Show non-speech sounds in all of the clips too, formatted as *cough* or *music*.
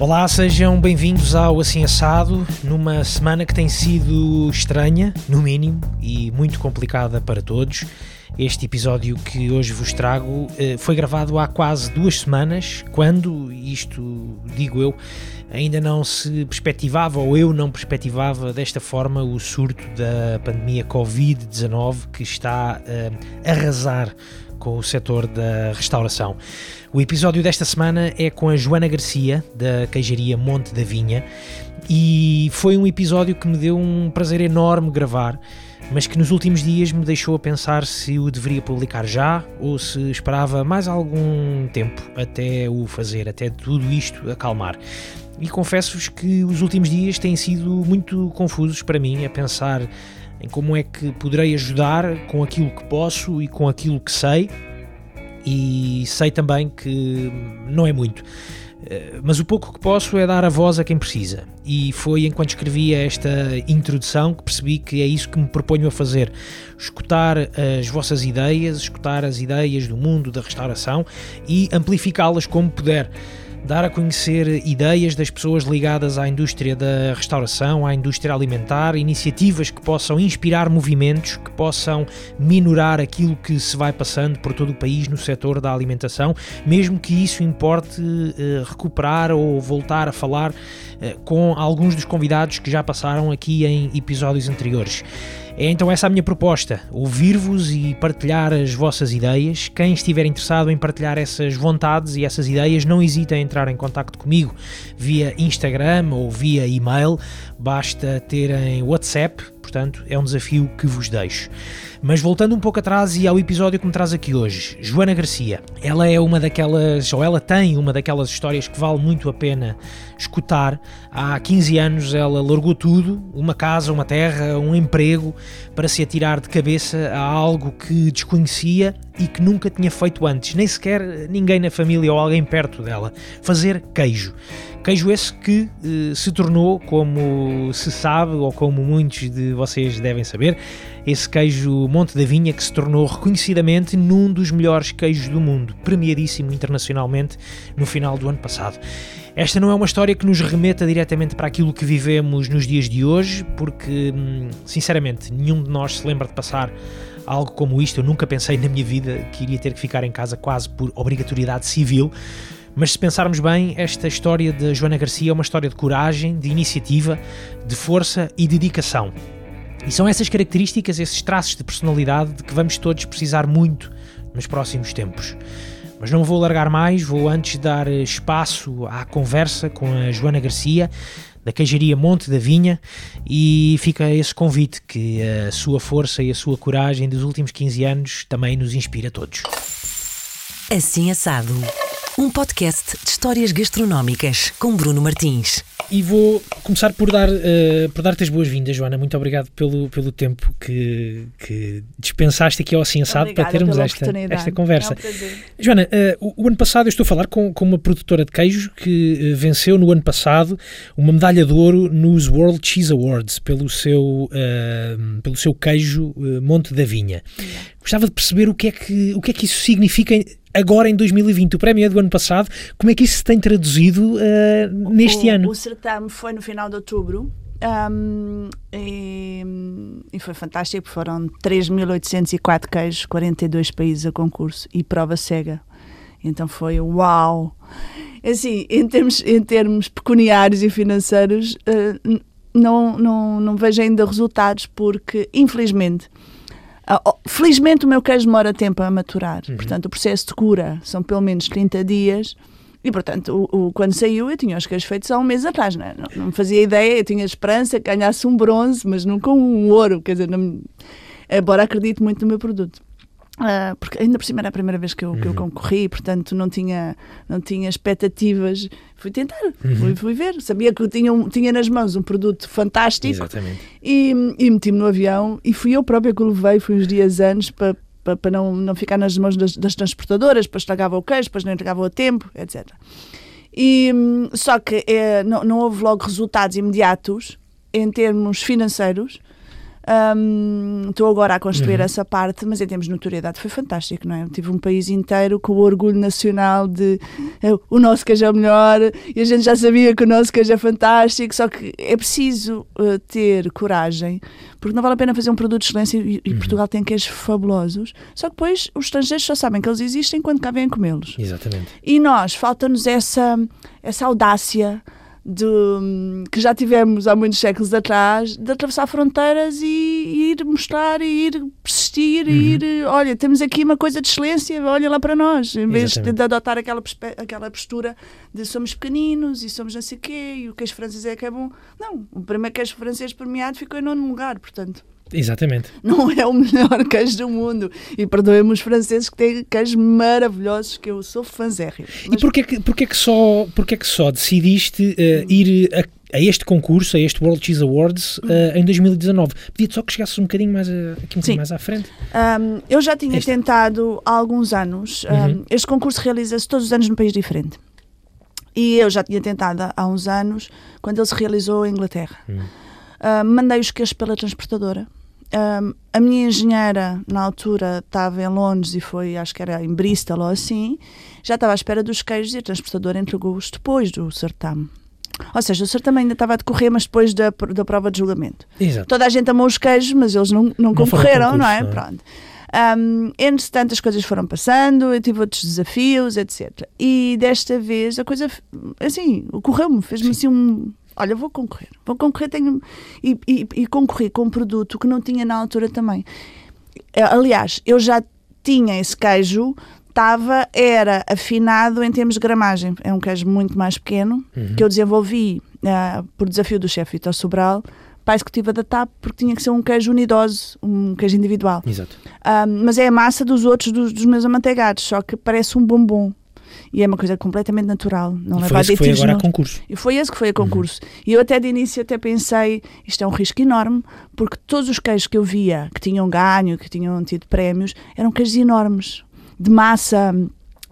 Olá, sejam bem-vindos ao Assim Assado, numa semana que tem sido estranha, no mínimo, e muito complicada para todos. Este episódio que hoje vos trago eh, foi gravado há quase duas semanas, quando, isto digo eu, ainda não se perspectivava, ou eu não perspectivava desta forma, o surto da pandemia Covid-19 que está a arrasar com o setor da restauração. O episódio desta semana é com a Joana Garcia, da queijaria Monte da Vinha, e foi um episódio que me deu um prazer enorme gravar, mas que nos últimos dias me deixou a pensar se o deveria publicar já ou se esperava mais algum tempo até o fazer, até tudo isto acalmar. E confesso-vos que os últimos dias têm sido muito confusos para mim a pensar em como é que poderei ajudar com aquilo que posso e com aquilo que sei e sei também que não é muito. Eh, mas o pouco que posso é dar a voz a quem precisa. E foi enquanto escrevia esta introdução que percebi que é isso que me proponho a fazer: escutar as vossas ideias, escutar as ideias do mundo da restauração e amplificá-las como puder dar a conhecer ideias das pessoas ligadas à indústria da restauração, à indústria alimentar, iniciativas que possam inspirar movimentos, que possam minorar aquilo que se vai passando por todo o país no setor da alimentação, mesmo que isso importe eh, recuperar ou voltar a falar eh, com alguns dos convidados que já passaram aqui em episódios anteriores. É então essa a minha proposta: ouvir-vos e partilhar as vossas ideias. Quem estiver interessado em partilhar essas vontades e essas ideias, não hesite em entrar em contato comigo via Instagram ou via e-mail. Basta terem WhatsApp, portanto, é um desafio que vos deixo. Mas voltando um pouco atrás e ao episódio que me traz aqui hoje, Joana Garcia. Ela é uma daquelas, ou ela tem uma daquelas histórias que vale muito a pena escutar. Há 15 anos ela largou tudo, uma casa, uma terra, um emprego, para se atirar de cabeça a algo que desconhecia e que nunca tinha feito antes, nem sequer ninguém na família ou alguém perto dela. Fazer queijo. Queijo esse que eh, se tornou, como se sabe, ou como muitos de vocês devem saber, esse queijo Monte da Vinha que se tornou reconhecidamente num dos melhores queijos do mundo, premiadíssimo internacionalmente no final do ano passado. Esta não é uma história que nos remeta diretamente para aquilo que vivemos nos dias de hoje, porque, hum, sinceramente, nenhum de nós se lembra de passar algo como isto. Eu nunca pensei na minha vida que iria ter que ficar em casa quase por obrigatoriedade civil. Mas se pensarmos bem, esta história de Joana Garcia é uma história de coragem, de iniciativa, de força e dedicação. E são essas características, esses traços de personalidade de que vamos todos precisar muito nos próximos tempos. Mas não vou largar mais, vou antes dar espaço à conversa com a Joana Garcia, da queijaria Monte da Vinha, e fica esse convite que a sua força e a sua coragem dos últimos 15 anos também nos inspira a todos. Assim Assado um podcast de histórias gastronómicas com Bruno Martins. E vou começar por dar uh, por dar-te as boas-vindas, Joana. Muito obrigado pelo, pelo tempo que, que dispensaste aqui ao Assado para termos esta, esta conversa. É um Joana, uh, o, o, ano passado eu estou a falar com, com uma produtora de queijo que uh, venceu no ano passado uma medalha de ouro nos World Cheese Awards pelo seu, pelo seu queijo Monte da Vinha. Gostava de perceber o que é que, o que, é que isso significa agora em 2020. O prémio é do ano passado. Como é que isso se tem traduzido uh, neste o, ano? O certame foi no final de outubro. Um, e, e, foi fantástico, foram 3.804 queijos, 42 países a concurso e prova cega. Então foi uau! Assim, em termos, em termos pecuniários e financeiros, uh, não, não, não vejo ainda resultados, porque infelizmente felizmente o meu queijo demora tempo a maturar, uhum. portanto o processo de cura são pelo menos 30 dias. E, portanto, o, o, quando saiu, eu tinha os queijos feitos há um mês atrás, não, é? não, não fazia ideia, eu tinha esperança que ganhasse um bronze, mas nunca um ouro, quer dizer, não, embora acredito muito no meu produto. Uh, porque ainda por cima era a primeira vez que eu, uhum. que eu uhum. concorri, portanto não tinha, não tinha expectativas. Fui tentar, uhum. fui, fui, ver. Sabia que eu tinha, um, tinha nas mãos um produto fantástico Exatamente. e, e meti-me no avião e fui eu própria que o levei, fui uns dias antes para, para, para não, não ficar nas mãos das, das transportadoras, depois estragava o queijo, depois não entregava o tempo, etc. E, só que é, não, não houve logo resultados imediatos em termos financeiros Um, Estou agora a construir Uhum. essa parte, mas em termos de notoriedade foi fantástico, não é? Eu tive um país inteiro com o orgulho nacional de eh, o nosso queijo é o melhor e a gente já sabia que o nosso queijo é fantástico, só que é preciso eh, ter coragem, porque não vale a pena fazer um produto de excelência e, e Uhum. Portugal tem queijos fabulosos, só que depois os estrangeiros só sabem que eles existem quando cá vêm comê-los. Exatamente. E nós, falta-nos essa, essa audácia de, que já tivemos há muitos séculos atrás, de atravessar fronteiras e, e ir mostrar, e ir persistir, Uhum. e ir, olha, temos aqui uma coisa de excelência, olha lá para nós, em vez de, Exatamente. de adotar aquela, aquela postura de somos pequeninos e somos não sei o quê, e o queijo francês é que é bom. Não, o primeiro queijo francês premiado ficou em nono lugar, portanto Exatamente. não é o melhor queijo do mundo. E perdoem-me os franceses que têm queijos maravilhosos, que eu sou fãzérrimo. E porquê que, porquê que, só, porquê que só decidiste eh, ir a, a este concurso, a este World Cheese Awards, eh, em 2019? Pedia-te só que chegasses um bocadinho mais, a, aqui um bocadinho mais à frente. Um, eu já tinha Esta. tentado há alguns anos. Um, Uhum. Este concurso realiza-se todos os anos num país diferente. E eu já tinha tentado há uns anos, quando ele se realizou em Inglaterra. Hum. Um, mandei os queijos pela transportadora. Um, a minha engenheira, na altura, estava em Londres e foi, acho que era em Bristol ou assim, já estava à espera dos queijos e a transportadora entregou-os depois do certame. Ou seja, o certame ainda estava a decorrer, mas depois da, da prova de julgamento. Exato. Toda a gente amou os queijos, mas eles não, não Não concorreram, concurso, não é? não é? Pronto. Um, entretanto, as coisas foram passando, eu tive outros desafios, etc. E desta vez a coisa, assim, ocorreu-me, fez-me assim um. Olha, vou concorrer, vou concorrer, tenho. E, e, e concorri com um produto que não tinha na altura também. Eh, Aliás, eu já tinha esse queijo, estava, era afinado em termos de gramagem. É um queijo muito mais pequeno, Uhum. que eu desenvolvi ah, por desafio do chefe Vitor Sobral para a executiva da TAP, porque tinha que ser um queijo unidose, um queijo individual. Exato. Ah, mas é a massa dos outros, dos, dos meus amanteigados, só que parece um bombom. E é uma coisa completamente natural. Não E leva foi esse que foi agora a concurso. e foi esse que foi a concurso. E eu até de início até pensei, isto é um risco enorme, porque todos os queijos que eu via que tinham ganho, que tinham tido prémios, eram queijos enormes, de massa,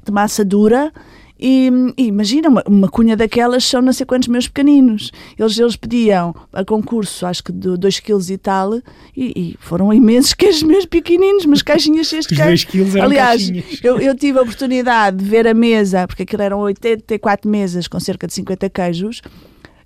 de massa dura. E, e imagina, uma, uma cunha daquelas são não sei quantos meus pequeninos. Eles, eles pediam a concurso, acho que de 2 kg e tal, e, e foram imensos *laughs* queijos meus pequeninos, mas caixinhas cheias de Os. 2 quilos eram Aliás, caixinhas. eu, eu tive a oportunidade de ver a mesa, porque aquilo eram 84 mesas com cerca de 50 queijos,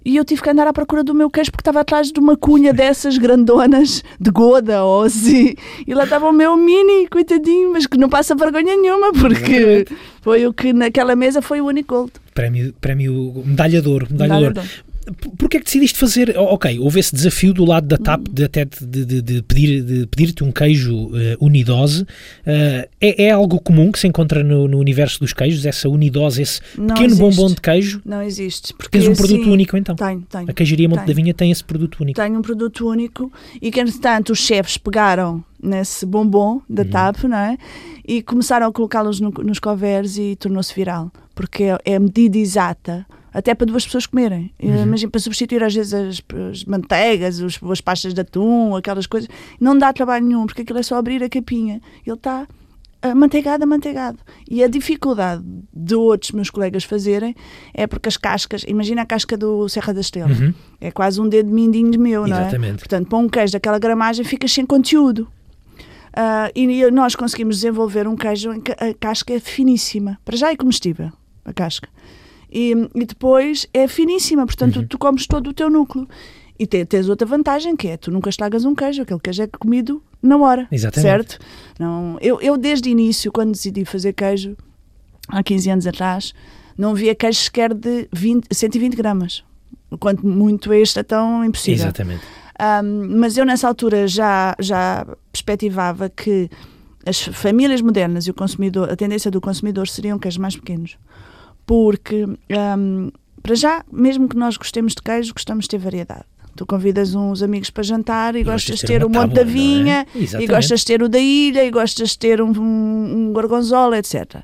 e eu tive que andar à procura do meu queijo porque estava atrás de uma cunha dessas grandonas de goda ou assim. E lá estava o meu mini, coitadinho, mas que não passa vergonha nenhuma, porque foi o que naquela mesa foi o único gold. Prémio, prémio medalha de ouro. Medalha de ouro. Medalha de ouro. Porquê é que decidiste fazer? Ok, houve esse desafio do lado da TAP Hum. de até de, de- de pedir, de pedir-te um queijo eh, unidose. Eh, é, é algo comum que se encontra no, no universo dos queijos, essa unidose, esse Não pequeno existe. bombom de queijo? Não existe. Porque Tens um produto assim- único então. Tenho, tenho. A queijaria Monte Tenho. da Vinha tem esse produto único. Tenho um produto único e que, entretanto, os chefes pegaram nesse bombom da TAP, não é? E começaram a colocá-los no- nos coveres e tornou-se viral. Porque é a medida exata, até para duas pessoas comerem. Imagina, para substituir às vezes as, as manteigas, os, as pastas de atum, aquelas coisas. Não dá trabalho nenhum, porque aquilo é só abrir a capinha. Ele está amanteigado, amanteigado. E a dificuldade de outros meus colegas fazerem é porque as cascas, imagina a casca do Serra da Estrela, Uhum. é quase um dedo mindinho meu, não é? Exatamente. Portanto, para um queijo daquela gramagem ficas sem conteúdo. Ah, e nós conseguimos desenvolver um queijo em que a casca é finíssima. Para já é comestível, a casca. E, e depois é finíssima, portanto Uhum. tu comes todo o teu núcleo. E te- tens outra vantagem que é tu nunca estragas um queijo, aquele queijo é comido na hora, Exatamente. certo? Não, eu, eu desde o início, quando decidi fazer queijo, há 15 anos atrás, não via queijo sequer de 20, 120 gramas. Quanto muito este é tão impossível. Exatamente. Um, mas eu nessa altura já, já perspectivava que as famílias modernas e o consumidor, a tendência do consumidor seriam queijos mais pequenos. Porque, um, para já, mesmo que nós gostemos de queijo, gostamos de ter variedade. Tu convidas uns amigos para jantar e, gostas de ter, o uma Monte da é? Vinha, e Exatamente. gostas de ter o da ilha, e gostas de ter um, um, um gorgonzola, etc.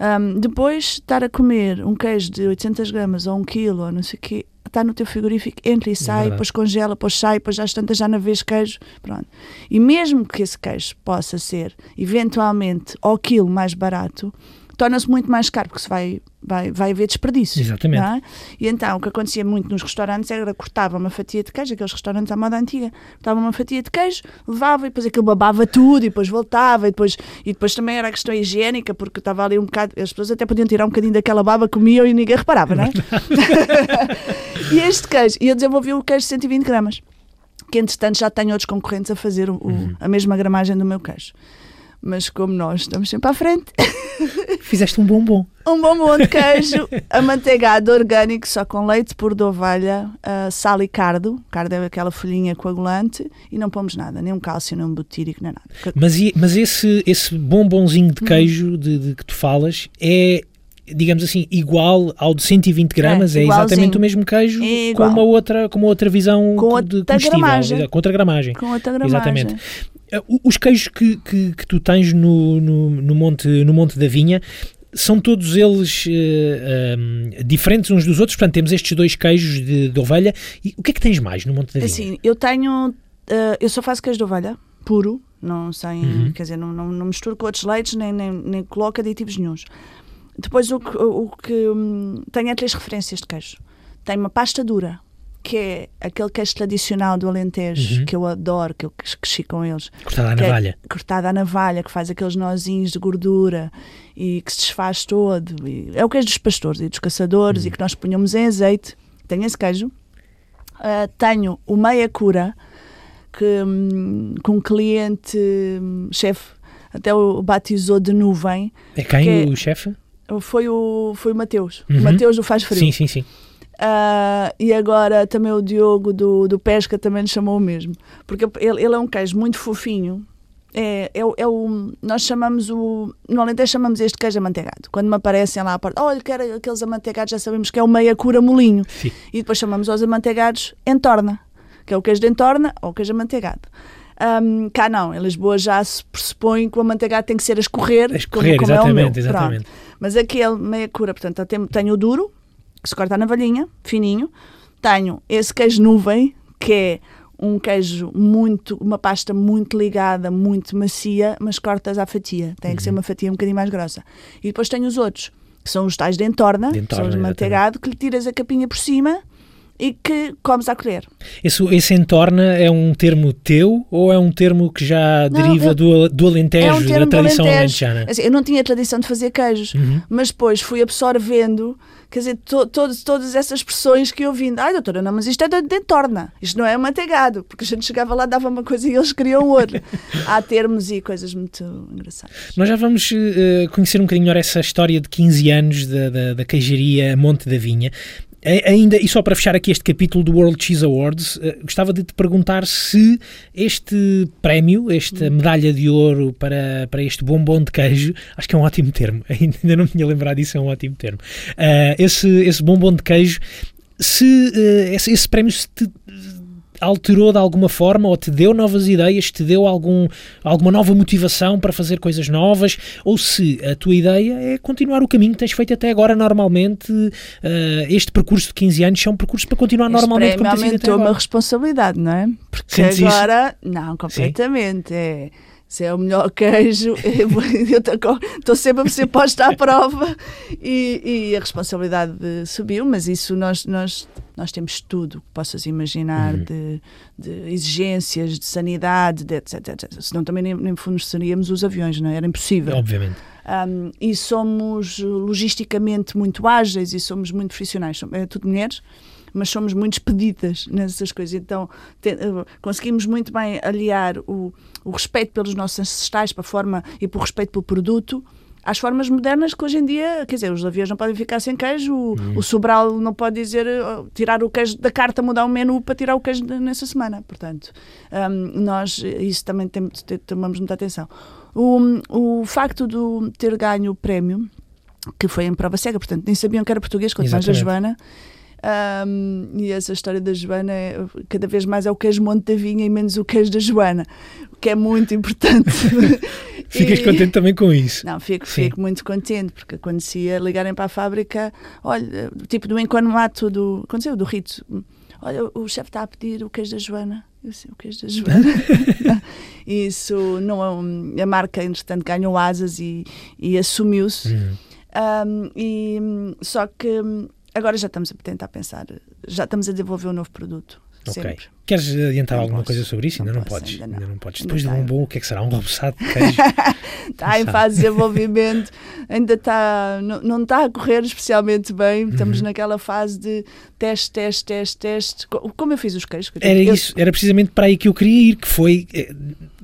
Um, depois, estar a comer um queijo de 800 gramas ou um quilo, ou não sei o quê, está no teu frigorífico, entra e sai, verdade. depois congela, depois sai, depois já às tantas já não vês queijo, pronto. E mesmo que esse queijo possa ser, eventualmente, ao quilo mais barato, torna-se muito mais caro, porque se vai vai, vai haver desperdício. Exatamente. é? E então o que acontecia muito nos restaurantes era cortava uma fatia de queijo, aqueles restaurantes à moda antiga, cortava uma fatia de queijo, levava e depois aquilo babava tudo e depois voltava e depois, e depois também era a questão higiênica, porque estava ali um bocado, as pessoas até podiam tirar um bocadinho daquela baba, comiam e ninguém reparava, não é? *laughs* e este queijo, e eu desenvolvi o queijo de 120 gramas, que entretanto já tenho outros concorrentes a fazer o- o- a mesma gramagem do meu queijo. Mas como nós estamos sempre à frente, *laughs* Fizeste um bombom. um bombom de queijo *laughs* amanteigado orgânico, só com leite puro de ovelha, ah, sal e cardo. Cardo é aquela folhinha coagulante e não pomos nada, nem um cálcio, nem um butírico, nem nada. Mas, mas esse, esse bombonzinho de queijo de, de que tu falas é, digamos assim, igual ao de 120 gramas? É, É, exatamente o mesmo queijo É com uma outra, com uma outra visão Com de outra comestível, gramagem. exa- com outra gramagem. Com outra gramagem. Exatamente. Uh, Os queijos que, que, que tu tens no, no, no monte, no Monte da Vinha são todos eles eh, um, diferentes uns dos outros? Portanto, temos estes dois queijos de, de ovelha. E o que é que tens mais no Monte da Vinha? Assim, eu tenho. ah, eu só faço queijo de ovelha, puro, não sem. Uhum. Quer dizer, não, não, não misturo com outros leites, nem, nem, nem coloco aditivos nenhums. Depois, o que, o que hum, tenho é três referências de queijo. Tenho uma pasta dura, que é aquele queijo tradicional do Alentejo, Uhum. que eu adoro, que eu cresci com eles. Cortada à é navalha. cortada à navalha, que faz aqueles nozinhos de gordura e que se desfaz todo. E é o queijo dos pastores e dos caçadores e que nós punhamos em azeite. Tenho esse queijo. Ah, tenho o meia cura, que, hum, que um cliente, hum, chefe, até o batizou de nuvem. É quem que- o chefe? Foi o, foi o Mateus. Uhum. O Mateus do Faz Frio. Sim, sim, sim. Ah, e agora também o Diogo do, do Pesca também nos chamou o mesmo. Porque ele, ele é um queijo muito fofinho. É, é, é o, nós chamamos o. No Alentejo chamamos este queijo amanteigado. Quando me aparecem lá à porta, olha, quero aqueles amanteigados, já sabemos que é o meia cura molinho. Sim. E depois chamamos aos amanteigados entorna, que é o queijo de entorna ou o queijo amanteigado. Ahm, cá não, em Lisboa já se pressupõe que o amanteigado tem que ser a escorrer, A escorrer, como, como é o meu. exatamente, exatamente. Pronto. Mas aquele meia cura, portanto, tenho, tenho o duro, se corta na valhinha, fininho. Tenho esse queijo nuvem, que é um queijo muito, uma pasta muito ligada, muito macia, mas cortas à fatia. Tem que Uhum. ser uma fatia um bocadinho mais grossa. E depois tenho os outros, que são os tais de entorna, De que são os de entorna, manteigado, que lhe tiras a capinha por cima e que comes à colher. Esse, esse entorna é um termo teu ou é um termo que já Não, deriva eu- do, do Alentejo, é um da tradição Alentejo. alentejana? Assim, eu não tinha tradição de fazer queijos, Uhum. mas depois fui absorvendo, quer dizer, to, todos, todas essas expressões que eu vim. Ai, doutora, não, mas isto é de de entorna, isto não é manteigado, porque a gente chegava lá, dava uma coisa e eles queriam outra. *laughs* Há termos e coisas muito engraçadas. Nós já vamos eh, conhecer um bocadinho melhor essa história de 15 anos da, da, da queijaria Monte da Vinha. Ainda, e só para fechar aqui este capítulo do World Cheese Awards, eh, gostava de te perguntar se este prémio, esta medalha de ouro para, para este bombom de queijo, acho que é um ótimo termo, *laughs* ainda não me tinha lembrado disso, é um ótimo termo. Ah, esse, esse bombom de queijo, se eh, esse, esse prémio se te alterou de alguma forma ou te deu novas ideias, te deu algum, alguma nova motivação para fazer coisas novas, ou se a tua ideia é continuar o caminho que tens feito até agora normalmente, eh, este percurso de 15 anos é um percurso para continuar normalmente Este como prémio tens sido até aumentou uma agora. responsabilidade, não é? Porque Sentes isso? agora, não, completamente. É, se é o melhor queijo, *laughs* estou sempre a ser posta à prova e, e a responsabilidade subiu, mas isso nós, nós, nós temos tudo que possas imaginar Uhum. de, de exigências, de sanidade, de etc, etc. Senão também nem, nem forneceríamos os aviões, não é? Era impossível. Obviamente. Um, e somos logisticamente muito ágeis e somos muito profissionais. É tudo mulheres, mas somos muito expedidas nessas coisas. Então te- eh, conseguimos muito bem aliar o, o respeito pelos nossos ancestrais para a forma e por respeito pelo produto às formas modernas que hoje em dia, quer dizer, os aviões não podem ficar sem queijo, o, o Sobral não pode dizer eh, tirar o queijo da carta, mudar o menu para tirar o queijo nessa semana. Portanto, um, nós, isso também tem, te- tomamos muita atenção. O, o facto de ter ganho o prémio, que foi em prova cega, portanto, nem sabiam que era português, da Exatamente. Joana. Um, e essa história da Joana é, cada vez mais é o queijo Monte da Vinha e menos o queijo da Joana, o que é muito importante. *laughs* Ficas E- contente também com isso? não, fico, Sim. fico muito contente, porque acontecia ligarem para a fábrica, olha, tipo do enquanto do. Aconteceu, do Rito. Olha, o chefe está a pedir o queijo da Joana. Eu sei, o queijo da Joana. *laughs* Isso não é A marca, entretanto, ganhou asas e, e assumiu-se. Uhum. Um, e, só que agora já estamos a tentar pensar, já estamos a desenvolver um novo produto. Ok. Sempre. Queres adiantar Não alguma posso. coisa sobre isso? Não ainda não posso, podes. ainda não. não podes. Ainda Depois do está. bombom, o que é que será? Um robuçado de queijo? *laughs* Está em fase de desenvolvimento, ainda está, não, não está a correr especialmente bem. Estamos Uhum. naquela fase de teste, teste, teste, teste. Co- Como eu fiz os queijos. que eu Era eu- isso, era precisamente para aí que eu queria ir, que foi eh,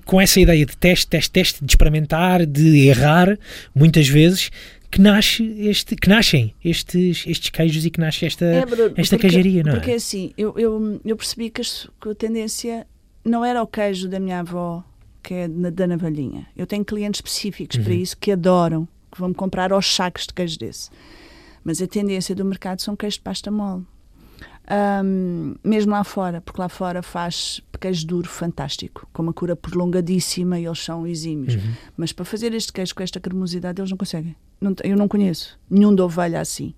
com essa ideia de teste, teste, teste, de experimentar, de errar, muitas vezes, que nasce este, que nascem estes, estes queijos e que nasce esta, É, esta porque- queijaria, não Porque é? assim, eu, eu, eu percebi que, a tendência não era o queijo da minha avó, que é da navalhinha. Eu tenho clientes específicos para Uhum. isso que adoram, que vão comprar aos sacos de queijo desse. Mas a tendência do mercado são queijos de pasta mole. Ahm, mesmo lá fora, porque lá fora faz queijo duro fantástico, com uma cura prolongadíssima e eles são exímios. Uhum. Mas para fazer este queijo com esta cremosidade, eles não conseguem. Não eu não conheço nenhum de ovelha assim.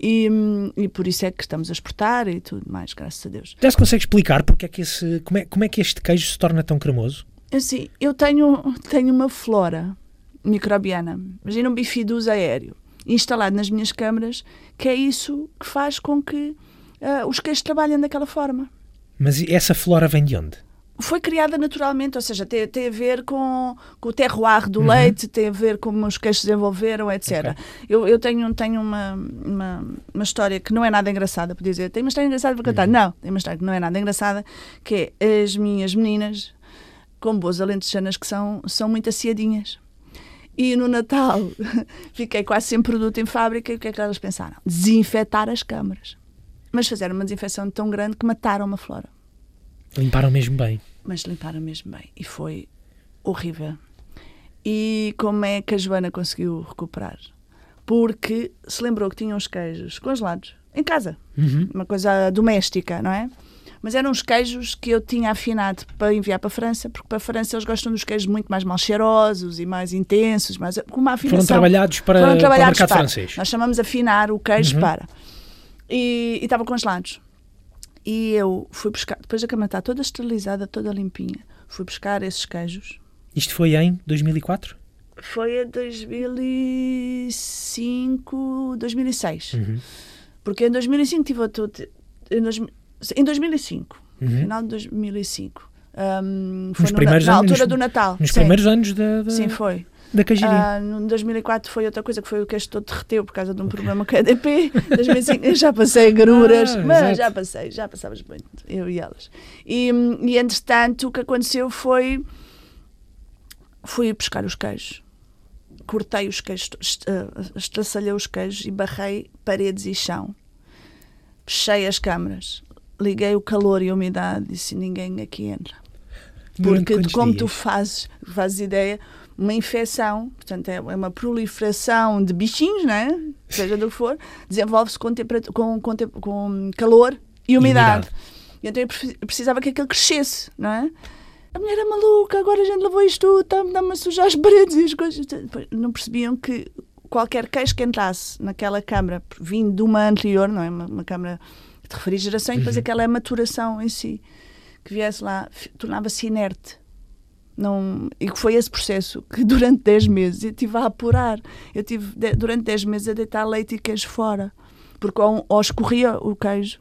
E, e por isso é que estamos a exportar e tudo mais, graças a Deus. Já se consegue explicar porque é que esse, como, é, como é que este queijo se torna tão cremoso? Assim, eu tenho, tenho uma flora microbiana, imagina um bifidus aéreo, instalado nas minhas câmaras, que é isso que faz com que ah, os queijos trabalhem daquela forma. Mas essa flora vem de onde? foi criada naturalmente, ou seja, tem, tem a ver com, com o terroir do Uhum. leite, tem a ver com como os queijos se desenvolveram, etc. Ok. Eu, eu tenho, tenho uma, uma, uma história que não é nada engraçada, por dizer, tenho uma história engraçada para Uhum. contar. Não, tem uma história que não é nada engraçada, que é as minhas meninas, com boas alentejanas que são, são muito aciadinhas. E no Natal *laughs* fiquei quase sem produto em fábrica e o que é que elas pensaram? Desinfetar as câmaras. Mas fizeram uma desinfecção tão grande que mataram uma flora Limparam mesmo bem. mas limparam mesmo bem e foi horrível. E como é que a Joana conseguiu recuperar? Porque se lembrou que tinha uns queijos congelados em casa, Uhum. uma coisa doméstica, não é? Mas eram uns queijos que eu tinha afinado para enviar para a França, porque para a França eles gostam dos queijos muito mais mal cheirosos e mais intensos, mais, com uma afinação. Foram trabalhados para, Foram para o trabalhados mercado para. francês. Nós chamamos afinar o queijo Uhum. para. E, estavam congelados. E eu fui buscar, depois da cama estar toda esterilizada, toda limpinha, fui buscar esses queijos. Isto foi em 2004? Foi em 2005, 2006. Uhum. Porque em 2005 tive outro. Em, dois, em 2005, Uhum. final de 2005. hum, foi Nos no- primeiros na, anos- altura do Natal. Nos sim. primeiros anos da, da, Sim, foi. Da queijaria. Ah, no 2004 foi outra coisa que foi o queijo todo derreteu por causa de um problema com a EDP. 2005 eu já passei garuras, Ah, mas exato. já passei, já passávamos muito, eu e elas. E, e entretanto o que aconteceu foi fui buscar os queijos. Cortei os queijos, ah, estraçalhei os queijos e barrei paredes e chão. Fechei as câmaras. Liguei o calor e a umidade e disse ninguém aqui entra. Porque como tu dias? fazes, fazes ideia, uma infecção, portanto é uma proliferação de bichinhos, né? seja do que for, desenvolve-se com, com, com, com calor e umidade. E então eu precisava que aquilo crescesse, não é? A mulher é maluca, agora a gente levou isto tudo, está-me a sujar as paredes e as coisas. Não percebiam que qualquer queijo que entrasse naquela câmara, vindo de uma anterior, não é? Uma, uma câmara de refrigeração, e depois Uhum. aquela maturação em si, que viesse lá, tornava-se inerte. Não, e que foi esse processo que *laughs* durante 10 meses eu tive a apurar. Eu tive de- durante 10 meses a deitar leite e queijo fora. Porque ou, ou escorria o queijo,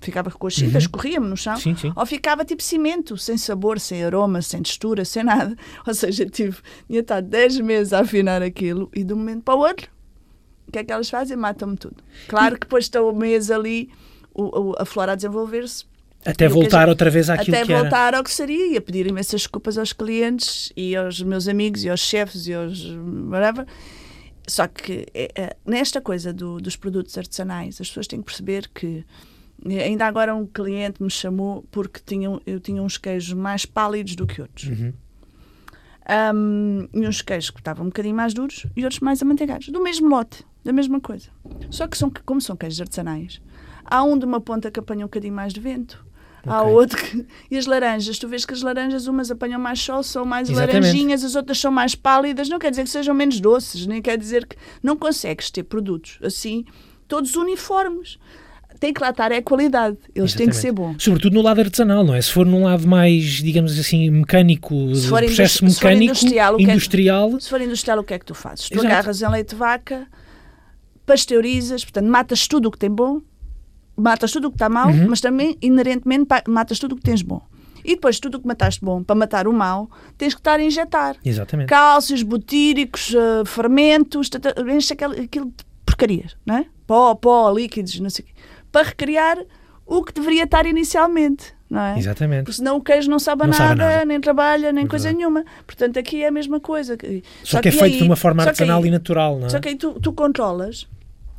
ficava com a chita, Uhum. escorria-me no chão, Sim, sim. ou ficava tipo cimento, sem sabor, sem aroma, sem textura, sem nada. *laughs* Ou seja, tive, tinha estado 10 meses a afinar aquilo e de um momento para o outro, o que é que elas fazem? Matam-me tudo. Claro que depois está o mês ali, o, o- a flora a desenvolver-se, Até voltar queijo- outra vez àquilo até que era. voltar ao que seria e a pedir imensas desculpas aos clientes e aos meus amigos e aos chefes e aos whatever. Só que é, é, nesta coisa do- dos produtos artesanais, as pessoas têm que perceber que eh, ainda agora um cliente me chamou porque tinham, eu tinha uns queijos mais pálidos do que outros. Uhum. Um, e uns queijos que estavam um bocadinho mais duros e outros mais amanteigados, do mesmo lote, da mesma coisa. Só que são, como são queijos artesanais, há um de uma ponta que apanha um bocadinho mais de vento, há Ok. outro que. E as laranjas, tu vês que as laranjas, umas apanham mais sol, são mais Exatamente. laranjinhas, as outras são mais pálidas, não quer dizer que sejam menos doces, nem quer dizer que não consegues ter produtos assim, todos uniformes. Tem que lá estar é a qualidade, eles têm que ser Exatamente. bons. Sobretudo no lado artesanal, não é? Se for num lado mais, digamos assim, mecânico, Se for processo indus- se for mecânico, industrial, que é que- industrial, Se for industrial, o que é que tu fazes? Tu Exato. agarras em leite de vaca, pasteurizas, portanto, matas tudo o que tem bom, matas tudo o que está mau, Uhum. mas também, inerentemente, matas tudo o que tens bom. E depois, tudo o que mataste bom, para matar o mau, tens que estar a injetar. Exatamente. Cálcios, butíricos, eh, fermentos, tata- enche aquele- aquilo de porcarias, não é? Pó, pó, líquidos, não sei o quê. Para recriar o que deveria estar inicialmente, não é? Exatamente. Porque senão o queijo não sabe Não nada, sabe nada. nem trabalha, nem É coisa nenhuma. Portanto, aqui é a mesma coisa. Só, que é aí- feito de uma forma só que artesanal aí- e natural, não é? Só que aí tu, tu controlas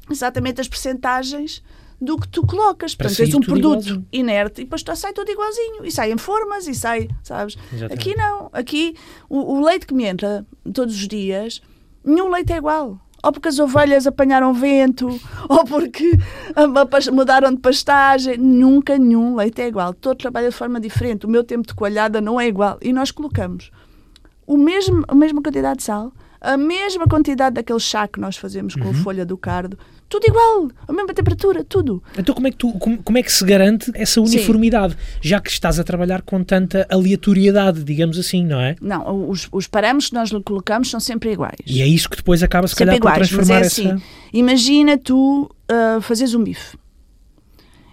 exatamente as percentagens do que tu colocas. Para Portanto, tens um produto igualzinho. inerte e depois tu sai tudo igualzinho. E sai em formas e sai, sabes? Exatamente. Aqui não. Aqui o, o leite que me entra todos os dias, nenhum leite é igual. Ou porque as ovelhas apanharam vento, *laughs* ou porque mudaram de pastagem. Nunca nenhum leite é igual. Todo trabalha de forma diferente. O meu tempo de coalhada não é igual. E nós colocamos o mesmo, a mesma quantidade de sal, a mesma quantidade daquele chá que nós fazemos com a folha do cardo, tudo igual, a mesma temperatura, tudo. Então como é que tu como, como é que se garante essa uniformidade, já que estás a trabalhar com tanta aleatoriedade, digamos assim, não é? Não, os, os parâmetros que nós lhe colocamos são sempre iguais. E é isso que depois acaba se sempre calhar por iguais, mas transformar é essa assim. Imagina tu ah, fazes um bife.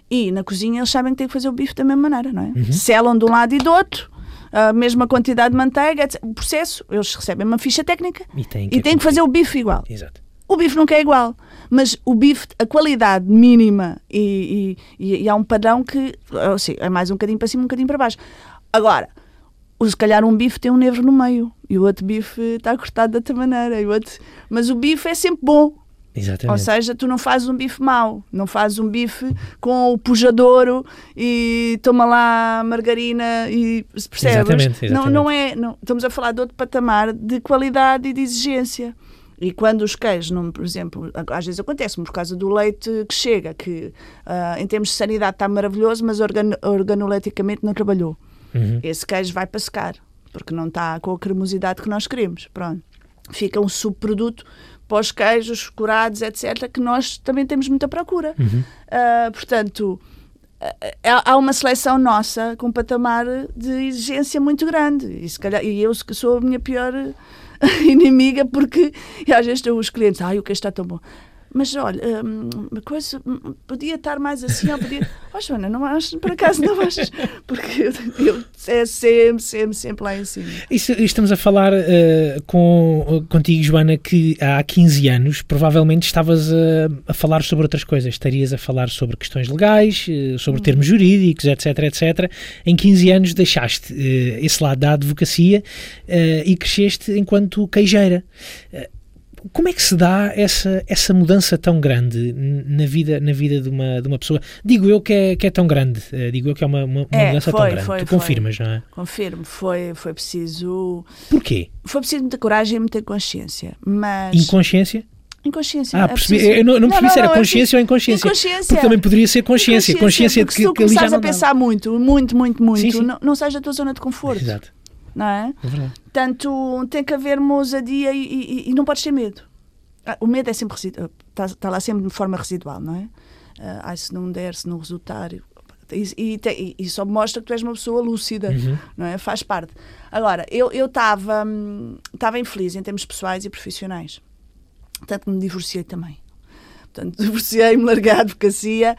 E na cozinha eles sabem que têm que fazer o bife da mesma maneira, não é? Uhum. Selam de um lado e do outro, a mesma quantidade de manteiga, etc. o processo, eles recebem uma ficha técnica e tem e têm que fazer o bife igual. Exato. O bife nunca é igual, mas o bife, a qualidade mínima e, e- e- há um padrão que seja, é mais um bocadinho para cima, um bocadinho para baixo. Agora, se calhar um bife tem um nervo no meio e o outro bife está cortado de outra maneira, e o outro... mas o bife é sempre bom. Ou Exatamente. seja, tu não fazes um bife mau, não fazes um bife com o pujadouro e toma lá margarina e se percebes? Exatamente, exatamente. Não, não é, não, estamos a falar de outro patamar de qualidade e de exigência. E quando os queijos, não, por exemplo, às vezes acontece por causa do leite que chega, que ah, em termos de sanidade está maravilhoso, mas organ, organoleticamente não trabalhou. Uhum. Esse queijo vai para secar, porque não está com a cremosidade que nós queremos. Pronto. Fica um subproduto para os queijos curados, etc., que nós também temos muita procura. Uhum. Ah, portanto, ah, há uma seleção nossa com um patamar de exigência muito grande. E, se calhar, e eu que sou a minha pior *laughs* inimiga, porque às vezes os clientes, ai, o queijo está tão bom. Mas olha, hum, uma coisa hum, podia estar mais assim, ou podia. *laughs* Oh, Joana, não achas, por acaso não achas? Porque eu, é sempre, sempre, sempre lá em cima. Isso- estamos a falar eh, com, contigo, Joana, que há 15 anos provavelmente estavas a, a falar sobre outras coisas. Estarias a falar sobre questões legais, eh, Hum. sobre termos jurídicos, etc, etc. Em 15 anos deixaste eh, esse lado da advocacia eh, e cresceste enquanto queijeira. Como é que se dá essa, essa mudança tão grande na vida, na vida de, uma, de uma pessoa? Digo eu que é, que é tão grande, eh, digo eu que é uma, uma, uma É, mudança foi, tão grande. foi, tu foi. confirmas, não é? Confirmo, foi, foi preciso. Porquê? Foi preciso muita coragem e muita consciência. Mas. Inconsciência? Inconsciência. Ah, é percebi. preciso- Eu não, não percebi se era é consciência ou inconsciência. Inconsciência. Porque também poderia ser consciência. Consciência, de porque que, se tu que ali já começares não a pensar muito, muito, muito, muito, Sim, sim. Não, não seja a tua zona de dá. conforto. Exato. Não é? É verdade. Portanto, tem que haver ousadia e, e- e não podes ter medo. Ah, O medo é sempre residu- está, está lá sempre de forma residual, não é? Ah, ai, se não der, se não resultar. E, e, e só mostra que tu és uma pessoa lúcida, Uhum. não é? Faz parte. Agora, eu estava hum, estava infeliz em termos pessoais e profissionais. Tanto que me divorciei também. Portanto, *laughs* divorciei-me, larguei a advocacia.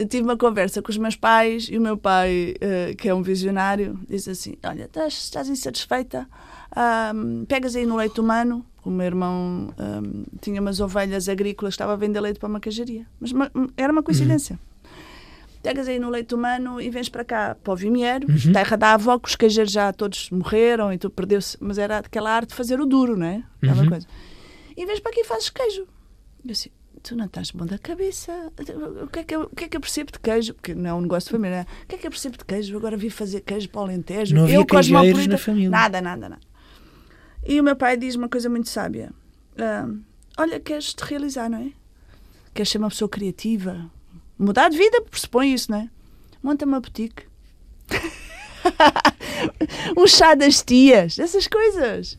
Eu tive uma conversa com os meus pais e o meu pai, eh, que é um visionário, disse assim: Olha, estás, estás insatisfeita? Ahm, pegas aí no leite humano. O meu irmão ahm, tinha umas ovelhas agrícolas, estava a vender leite para uma cajaria. Mas ma- era uma coincidência. Pegas aí no leite humano e vens para cá, para o Vimiero, terra da avó, que os queijeiros já todos morreram e tu perdeu-se. Mas era aquela arte de fazer o duro, não é? Aquela Uhum. coisa. E vens para aqui e fazes queijo. Eu assim, tu não estás bom da cabeça. O que, é que eu, o que é que eu percebo de queijo? Porque não é um negócio de família. O que é que eu percebo de queijo? Agora vim fazer queijo para o Alentejo. Não havia eu, queijeiros na família. Nada, nada, nada. E o meu pai diz uma coisa muito sábia. Ah, Olha, queres te realizar, não é? Queres ser uma pessoa criativa? Mudar de vida pressupõe isso, não é? Monta uma boutique. *laughs* um chá das tias, essas coisas.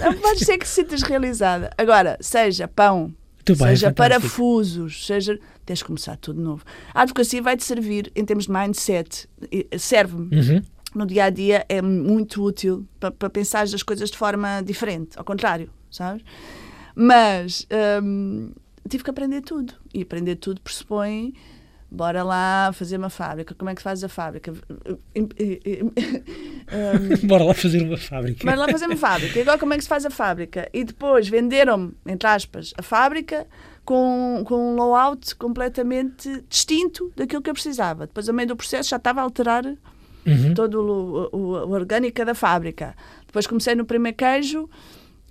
Não pode ser que te sintas realizada. Agora, seja pão, Muito bem, seja fantástico. parafusos, seja. Tens de começar tudo de novo. A advocacia vai-te servir em termos de mindset. E- Serve-me. Uhum. No dia a dia é muito útil para, para pensar as coisas de forma diferente, ao contrário, sabes? Mas hum, tive que aprender tudo. E aprender tudo pressupõe bora lá fazer uma fábrica. Como é que faz a fábrica? *laughs* um, bora lá fazer uma fábrica. Bora lá fazer uma fábrica. E agora como é que se faz a fábrica? E depois venderam-me, entre aspas, a fábrica com, com um layout completamente distinto daquilo que eu precisava. Depois, ao meio do processo, já estava a alterar uhum. toda o, o, a orgânica da fábrica. Depois comecei no primeiro queijo,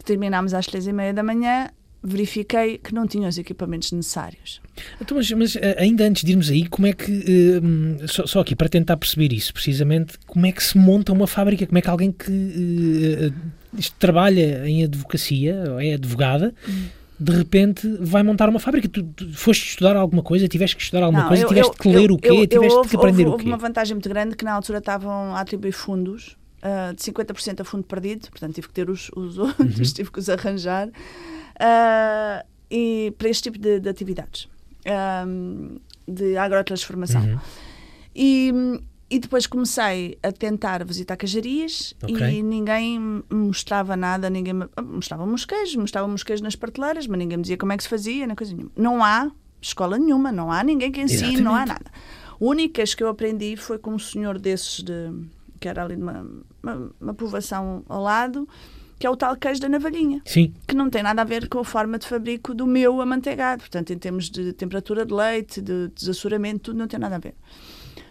terminámos às três e meia da manhã, verifiquei que não tinha os equipamentos necessários. Então, mas, mas, eh, ainda antes de irmos aí, como é que, uh, só, só, aqui para tentar perceber isso, precisamente, como é que se monta uma fábrica? Como é que alguém que uh, trabalha em advocacia, ou é advogada, hum. de repente vai montar uma fábrica? Tu, tu, foste estudar alguma coisa? Tiveste que estudar alguma não, coisa? Eu, tiveste eu, que ler eu, o quê? tiveste houve, que aprender houve, o quê? Houve uma vantagem muito grande que na altura estavam a atribuir fundos uh, de 50% a fundo perdido, portanto tive que ter os, os *laughs* outros, uhum. tive que os arranjar uh, e para este tipo de, de atividades um, de agrotransformação. Uhum. E, e depois comecei a tentar visitar cajarias okay. e ninguém mostrava nada, ninguém me, os queijos, mostrava-me os queijos nas prateleiras, mas ninguém me dizia como é que se fazia, nem coisa nenhuma. Não há escola nenhuma, não há ninguém que ensine, Exatamente. não há nada. Queijo que eu aprendi foi com um senhor desses de que era ali uma, uma, uma povoação ao lado, que é o tal queijo da navalhinha. Sim. Que não tem nada a ver com a forma de fabrico do meu amanteigado. Portanto, em termos de temperatura de leite, de desassoramento, tudo não tem nada a ver.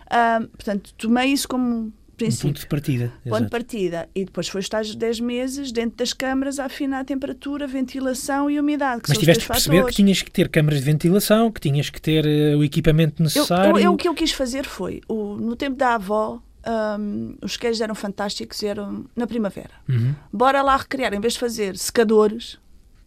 Uh, portanto, tomei isso como princípio. Um ponto de partida. Ponto Exato. de partida. E depois foi estar 10 meses dentro das câmaras a afinar a temperatura, ventilação e umidade. Mas tiveste que perceber fatores. que tinhas que ter câmaras de ventilação, que tinhas que ter uh, o equipamento necessário. Eu, eu, eu, o que eu quis fazer foi, o, no tempo da avó, um, os queijos eram fantásticos eram na primavera. Uhum. Bora lá recriar, em vez de fazer secadores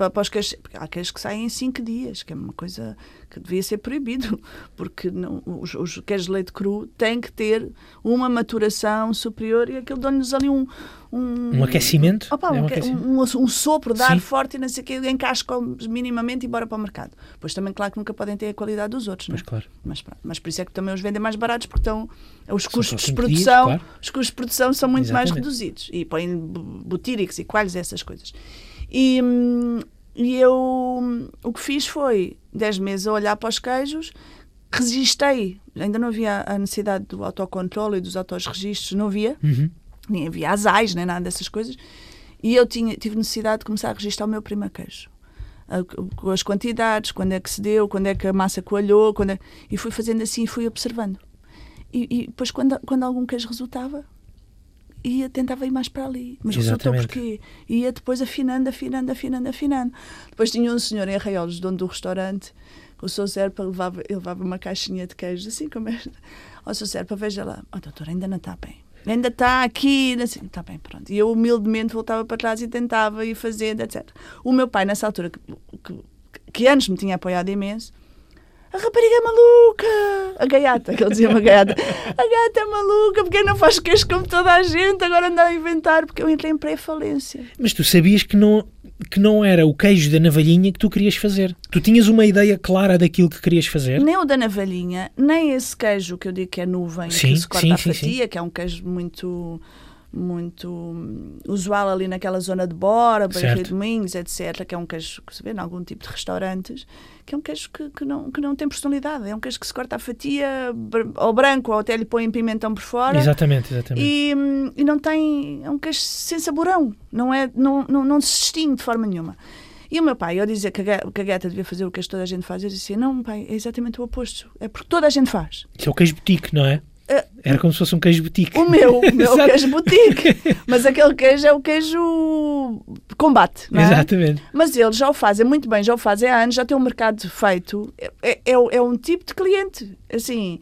para, para os há queijos que saem em 5 dias, que é uma coisa que devia ser proibido, *laughs* porque não, os, os queijos de leite cru têm que ter uma maturação superior e aquilo dá-nos ali um, um, um aquecimento, opa, é um, um, aquecimento. Um, sopro de ar forte e não sei o que, encascam minimamente e bora para o mercado. Pois também, claro que nunca podem ter a qualidade dos outros, pois não? É? Claro. Mas, mas por isso é que também os vendem mais baratos, porque estão, os custos de produção, dias, claro. os custos de produção são muito Exatamente. mais reduzidos e põem butíricos e coalhos essas coisas. E, hum, e eu o que fiz foi 10 meses a olhar para os queijos, resistei, ainda não havia a necessidade do autocontrole e dos autorregistros, não havia. Uhum nem havia asais, nem nada dessas coisas. E eu tinha, tive necessidade de começar a registrar o meu primeiro queijo. As quantidades, quando é que se deu, quando é que a massa coalhou, quando é... e fui fazendo assim e fui observando. E, e, depois, quando, quando algum queijo resultava, ia, tentava ir mais para ali. Mas resultou porquê? Ia depois afinando, afinando, afinando, afinando. Depois tinha um senhor em Arraiolos, dono do restaurante, o Sr. Serpa levava, levava uma caixinha de queijos, assim como esta. Ó, Sr. Serpa, veja lá. Ó, oh, doutor, ainda não está bem ainda está aqui, assim, está bem, pronto. E eu humildemente voltava para trás e tentava ir fazendo, etc. O meu pai, nessa altura, que, que, que antes me tinha apoiado imenso, a rapariga é maluca, a gaiata, que ele dizia uma gaiata, a gata é maluca, porque não faz queixo como toda a gente, agora anda a inventar, porque eu entrei em pré-falência. Mas tu sabias que não, que não era o queijo da navalhinha que tu querias fazer. Tu tinhas uma ideia clara daquilo que querias fazer? Nem o da navalhinha, nem esse queijo que eu digo que é nuvem, sim, que se corta sim, a fatia, sim, que é um queijo muito muito usual ali naquela zona de Bora, de Domingos, etc., que é um queijo que se vê em algum tipo de restaurantes, que é um queijo que, que, não, que não tem personalidade, é um queijo que se corta a fatia ao branco ou até lhe põe pimentão por fora. Exatamente, exatamente. E, e não tem, é um queijo sem saborão, não, é, não, não, não se distingue de forma nenhuma. E o meu pai, eu dizia que a, que a gata devia fazer o queijo que toda a gente faz, eu dizia, não, pai, é exatamente o oposto, é porque toda a gente faz. Isso é o queijo boutique, não é? Uh, Era como se fosse um queijo boutique. O meu, o *laughs* meu queijo boutique. Mas aquele queijo é o queijo combate, não é? Exatamente. Mas eles já o fazem muito bem, já o fazem há anos, já tem um mercado feito. É, é, é, é um tipo de cliente. Assim,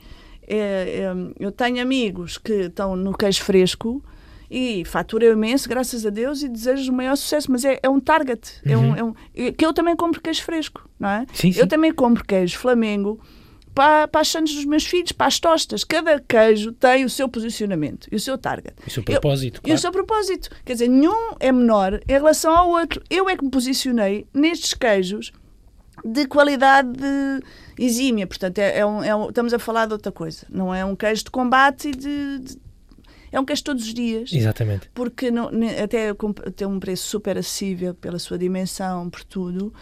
é, é, eu tenho amigos que estão no queijo fresco e faturam imenso, graças a Deus, e desejo o maior sucesso. Mas é, é um target. Uhum. É um, é um, que eu também compro queijo fresco, não é? Sim, sim. Eu também compro queijo Flamengo para, para as sandes dos meus filhos, para as tostas. Cada queijo tem o seu posicionamento e o seu target. E o seu propósito. Eu, claro. E o seu propósito. Quer dizer, nenhum é menor em relação ao outro. Eu é que me posicionei nestes queijos de qualidade exímia. Portanto, é, é, um, é um, estamos a falar de outra coisa. Não é um queijo de combate e de, de é um queijo todos os dias. Exatamente. Porque não, até tem um preço super acessível pela sua dimensão, por tudo.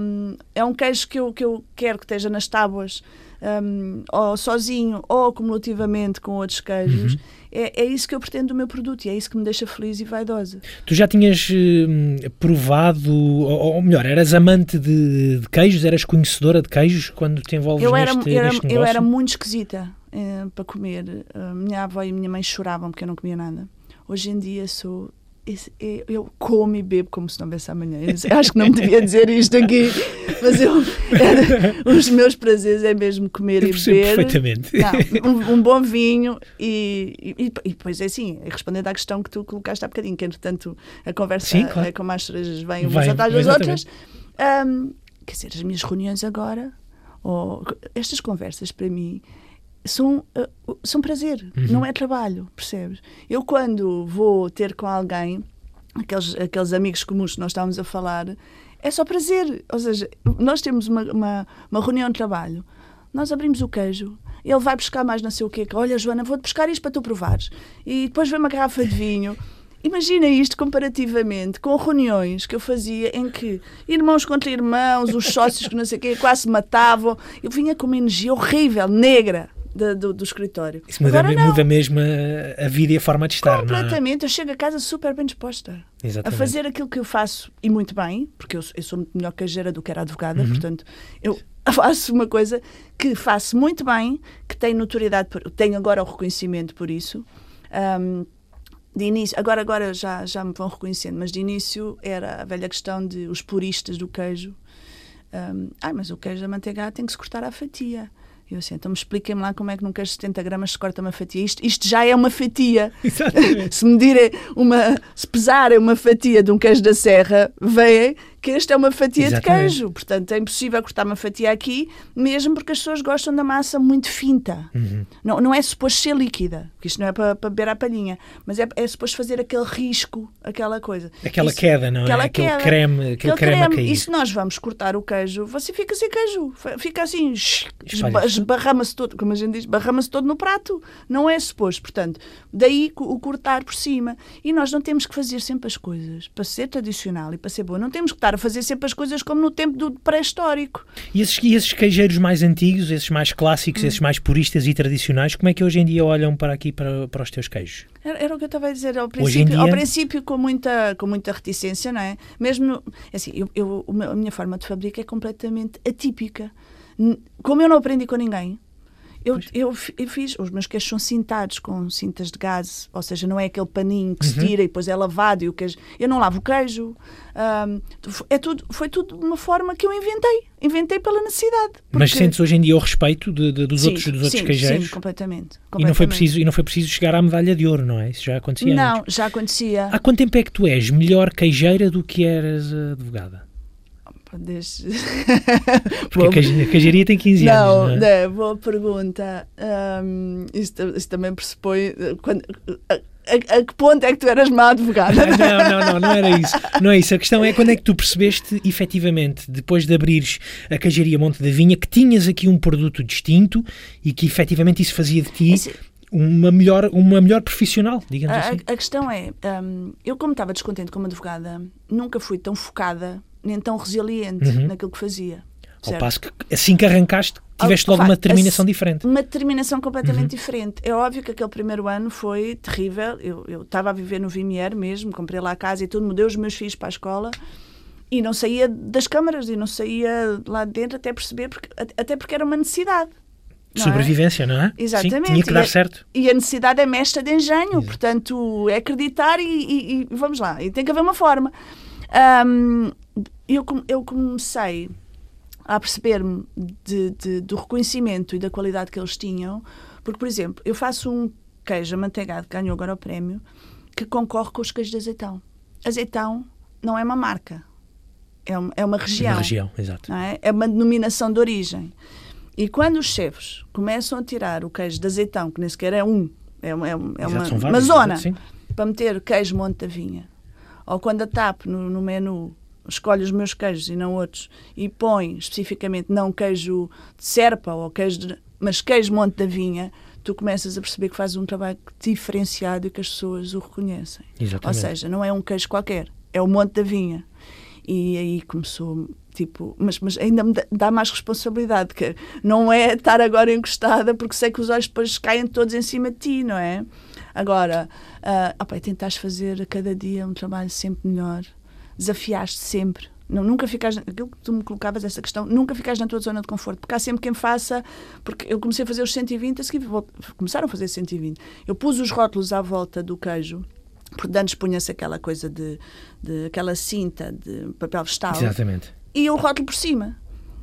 Um, é um queijo que eu, que eu quero que esteja nas tábuas, um, ou sozinho, ou acumulativamente com outros queijos. Uhum. É, é isso que eu pretendo do meu produto e é isso que me deixa feliz e vaidosa. Tu já tinhas hum, provado, ou, ou melhor, eras amante de, de queijos, eras conhecedora de queijos quando te envolves Eu era, neste, eu era, neste eu negócio? era muito esquisita eh, para comer. A minha avó e a minha mãe choravam porque eu não comia nada. Hoje em dia sou. esse- Eu como e bebo como se não houvesse amanhã. Eu acho que não me devia dizer isto aqui, mas eu, *laughs* os meus prazeres é mesmo comer Eu e beber. perfeitamente. Não, um, um bom vinho e, e, e depois é assim, respondendo à questão que tu colocaste há bocadinho, que entretanto a conversa Sim, claro. é como as cerejas Vai, umas atrás das outras. Hum, quer dizer, as minhas reuniões agora, ou estas conversas para mim são, uh, são prazer, Uhum. não é trabalho, percebes? Eu quando vou ter com alguém, aqueles, aqueles amigos comuns que nós estávamos a falar, é só prazer. Ou seja, nós temos uma, uma, uma reunião de trabalho, nós abrimos o queijo, ele vai buscar mais não sei o quê, que, olha Joana, vou-te buscar isto para tu provares. E depois vem uma garrafa de vinho. Imagina isto comparativamente com reuniões que eu fazia em que irmãos contra irmãos, os sócios que não sei o quê, quase se matavam. Eu vinha com uma energia horrível, negra, da- do, do escritório. Isso muda, Agora muda mesmo a, a vida e a forma de estar, não é? Completamente. Eu chego a casa super bem disposta a Exatamente. fazer aquilo que eu faço e muito bem, porque eu, eu sou muito melhor queijeira do que era advogada, Uhum. portanto, eu *laughs* faço uma coisa que faço muito bem, que tem notoriedade, por, tenho agora o reconhecimento por isso. Ahm, de início, agora, agora já, já me vão reconhecendo, mas de início era a velha questão de os puristas do queijo. Ahm, Ai, mas o queijo da manteiga tem que se cortar à fatia. E eu assim, então me expliquem-me lá como é que num queijo de 70 gramas se corta uma fatia. Isto, isto já é uma fatia. *laughs* Exatamente. se medirem uma, se pesarem uma fatia de um queijo da serra, veem que esta é uma fatia Exatamente. de queijo. Portanto, é impossível cortar uma fatia aqui, mesmo porque as pessoas gostam da massa muito finta. Uhum. Não, não é suposto ser líquida, porque isto não é para, para beber à palhinha, mas é, é suposto fazer aquele risco, aquela coisa. Aquela Isso- queda, não é? aquela Aquele queda, creme, aquele creme, a cair. E se nós vamos cortar o queijo, você fica sem queijo. Fica assim, Espalha-se. esbarrama-se todo, como a gente diz, esbarrama-se todo no prato. Não é suposto. Portanto, daí o cortar por cima. E nós não temos que fazer sempre as coisas para ser tradicional e para ser boa. Não temos que estar a fazer sempre as coisas como no tempo do pré-histórico. E esses, e esses queijeiros mais antigos, esses mais clássicos, Hum. esses mais puristas e tradicionais, como é que hoje em dia olham para aqui, para, para os teus queijos? Era, era o que eu estava a dizer ao princípio, ao dia- princípio com, muita, com muita reticência, não é? Mesmo, no- assim, eu, eu- a minha forma de fabrico é completamente atípica. Como eu não aprendi com ninguém, eu, eu, eu fiz, os meus queijos são cintados com cintas de gás, ou seja, não é aquele paninho que Uhum. se tira e depois é lavado e o queijo. Eu não lavo o queijo. é tudo, foi tudo de uma forma que eu inventei. Inventei pela necessidade. Mas porque- sentes hoje em dia o respeito de- de- dos Sim, outros, dos outros sim, queijeiros? Sim, completamente. e, não foi completamente. preciso, e não foi preciso chegar à medalha de ouro, não é? Isso já acontecia Não, antes. já acontecia. Há quanto tempo é que tu és melhor queijeira do que eras eh, advogada? Desde... *laughs* Porque a queijo- a queijaria tem 15 Não, anos, não é? não, boa pergunta. Ahm, isto, isto também pressupõe. eh, Quando, a, a- a que ponto é que tu eras má advogada? Não, não, não, não era isso. *laughs* Não é isso. A questão é quando é que tu percebeste, efetivamente, depois de abrires a queijaria Monte da Vinha, que tinhas aqui um produto distinto e que efetivamente isso fazia de ti Esse- uma melhor, uma melhor profissional, digamos A, assim. a questão é: ahm, eu, como estava descontente como advogada, nunca fui tão focada nem tão resiliente Uhum. naquilo que fazia. Ao certo? passo que assim que arrancaste, tiveste Ao- logo uma determinação diferente. Uma determinação completamente Uhum. diferente. É óbvio que aquele primeiro ano foi terrível. Eu eu estava a viver no Vimier mesmo, comprei lá a casa e tudo, mudei os meus filhos para a escola e não saía das câmaras e não saía lá de dentro até perceber, porque, até porque era uma necessidade. não é? Sobrevivência, não é? Exatamente. Sim, tinha que E dar é- certo. E a necessidade é mestra de engenho, portanto, é acreditar e, e- e vamos lá, e tem que haver uma forma. Ahm, eu, eu comecei a perceber-me do reconhecimento e da qualidade que eles tinham, porque, por exemplo, eu faço um queijo amanteigado que ganhou agora o prémio, que concorre com os queijos de azeitão. Azeitão não é uma marca, é uma, é uma região Na região, exato. é? É uma denominação de origem. E quando os chefes começam a tirar o queijo de azeitão, que nem sequer é um, é uma, é uma, é Exato, uma, são uma vários, zona, exato, para meter queijo Monte da Vinha, ou quando a TAP no, no menu escolhe os meus queijos e não outros, e põe especificamente não queijo de serpa ou queijo de, mas queijo Monte da Vinha, tu começas a perceber que fazes um trabalho diferenciado e que as pessoas o reconhecem. Exatamente. Ou seja, não é um queijo qualquer, é o Monte da Vinha. E aí começou, tipo, mas, mas ainda me dá- mais responsabilidade, que não é estar agora encostada, porque sei que os olhos depois caem todos em cima de ti, não é? Agora, ah, opa, tentaste fazer a cada dia um trabalho sempre melhor, desafiaste sempre. Não, nunca ficaste, aquilo que tu me colocavas, essa questão, nunca ficaste na tua zona de conforto, porque há sempre quem faça, porque eu comecei a fazer os 120, a seguir vol- começaram a fazer 120. Eu pus os rótulos à volta do queijo, porque antes punha-se aquela coisa de, de aquela cinta de papel vegetal Exatamente. e o rótulo por cima.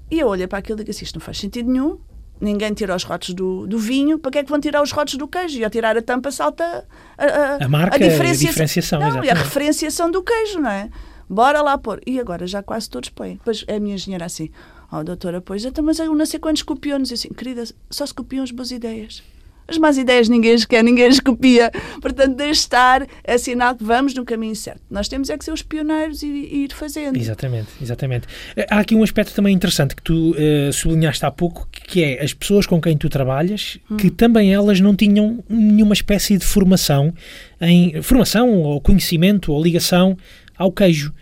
E eu olhei para aquilo e disse: Isto não faz sentido nenhum. Ninguém tira os rótulos do, do vinho, para que é que vão tirar os rótulos do queijo? E ao tirar a tampa salta a, a, A marca a diferencia- diferenciação, Não, e a referenciação do queijo, não é? Bora lá pôr. E agora já quase todos põem. Depois a minha engenheira assim: Oh, doutora, pois, então, mas eu não sei quantos copiam-nos. Assim, querida, só se copiam as boas ideias. As más ideias ninguém as quer, ninguém as copia. Portanto, deixe estar, é sinal que vamos no caminho certo. Nós temos é que ser os pioneiros e, e ir fazendo. Exatamente, exatamente. Eh, Há aqui um aspecto também interessante que tu eh, sublinhaste há pouco, que é as pessoas com quem tu trabalhas, que também elas não tinham nenhuma espécie de formação em formação ou conhecimento ou ligação ao queijo.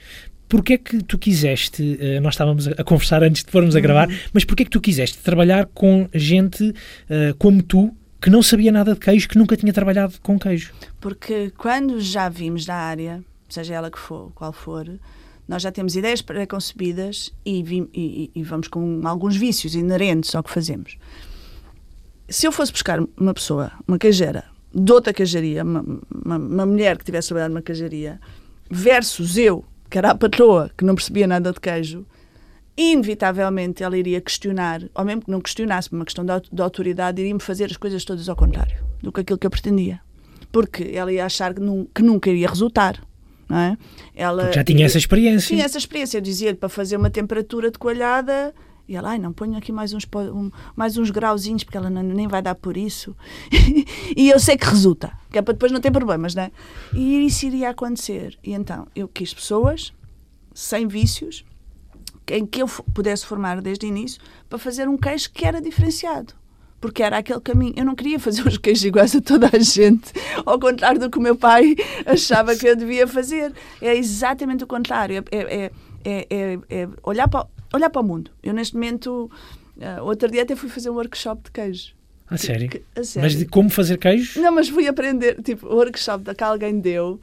Porquê é que tu quiseste, eh, nós estávamos a conversar antes de formos a gravar, mas porquê é que tu quiseste trabalhar com gente eh, como tu, que não sabia nada de queijo, que nunca tinha trabalhado com queijo? Porque quando já vimos da área, seja ela que for, qual for, nós já temos ideias preconcebidas e, e- e- e vamos com alguns vícios inerentes ao que fazemos. Se eu fosse buscar uma pessoa, uma queijeira, de outra queijaria, uma, uma- uma mulher que tivesse trabalhado numa queijaria, versus eu, que era a patroa, que não percebia nada de queijo, inevitavelmente ela iria questionar, ou mesmo que não questionasse, por uma questão de, au- de autoridade, iria-me fazer as coisas todas ao contrário do que aquilo que eu pretendia. Porque ela ia achar que, nun- que nunca iria resultar. Não é? ela, Porque já tinha essa experiência. Tinha essa experiência. Eu dizia-lhe para fazer uma temperatura de coalhada e ela, ai, não, ponho aqui mais uns, um- mais uns grauzinhos porque ela não- nem vai dar por isso. *laughs* e eu sei que resulta, que é para depois não ter problemas, não é? E isso iria acontecer. E então eu quis pessoas sem vícios em que eu pudesse formar desde o início para fazer um queijo que era diferenciado. Porque era aquele caminho. Eu não queria fazer *laughs* os queijos iguais a toda a gente, ao contrário do que o meu pai *laughs* achava que eu devia fazer. É exatamente o contrário. É, é, é, é- é olhar, para, olhar para o mundo. Eu, neste momento, ah, outro dia até fui fazer um workshop de queijo. A sério? Que- a sério. Mas de como fazer queijo? Não, mas fui aprender, tipo, o workshop que alguém deu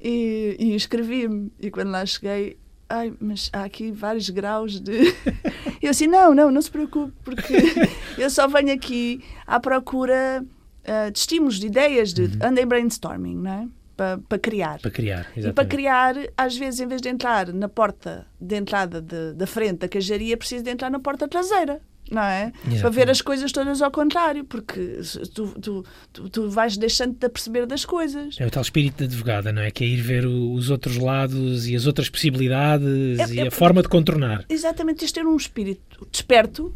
e, e inscrevi-me. E quando lá cheguei, ai, mas há aqui vários graus de. *laughs* eu assim, não, não, não se preocupe, porque *laughs* eu só venho aqui à procura ah, de estímulos, de ideias, de andem brainstorming, não é? Para para criar. Para criar, E para exatamente. criar, às vezes, em vez de entrar na porta de entrada de- da frente da queijaria, preciso de entrar na porta traseira. Não é? Para ver Exatamente. as coisas todas ao contrário, porque tu, tu, tu, tu vais deixando-te a perceber das coisas. É o tal espírito de advogada, não é? Que é ir ver o- os outros lados e as outras possibilidades É- e é- a forma de contornar. Exatamente, tens de ter um espírito desperto,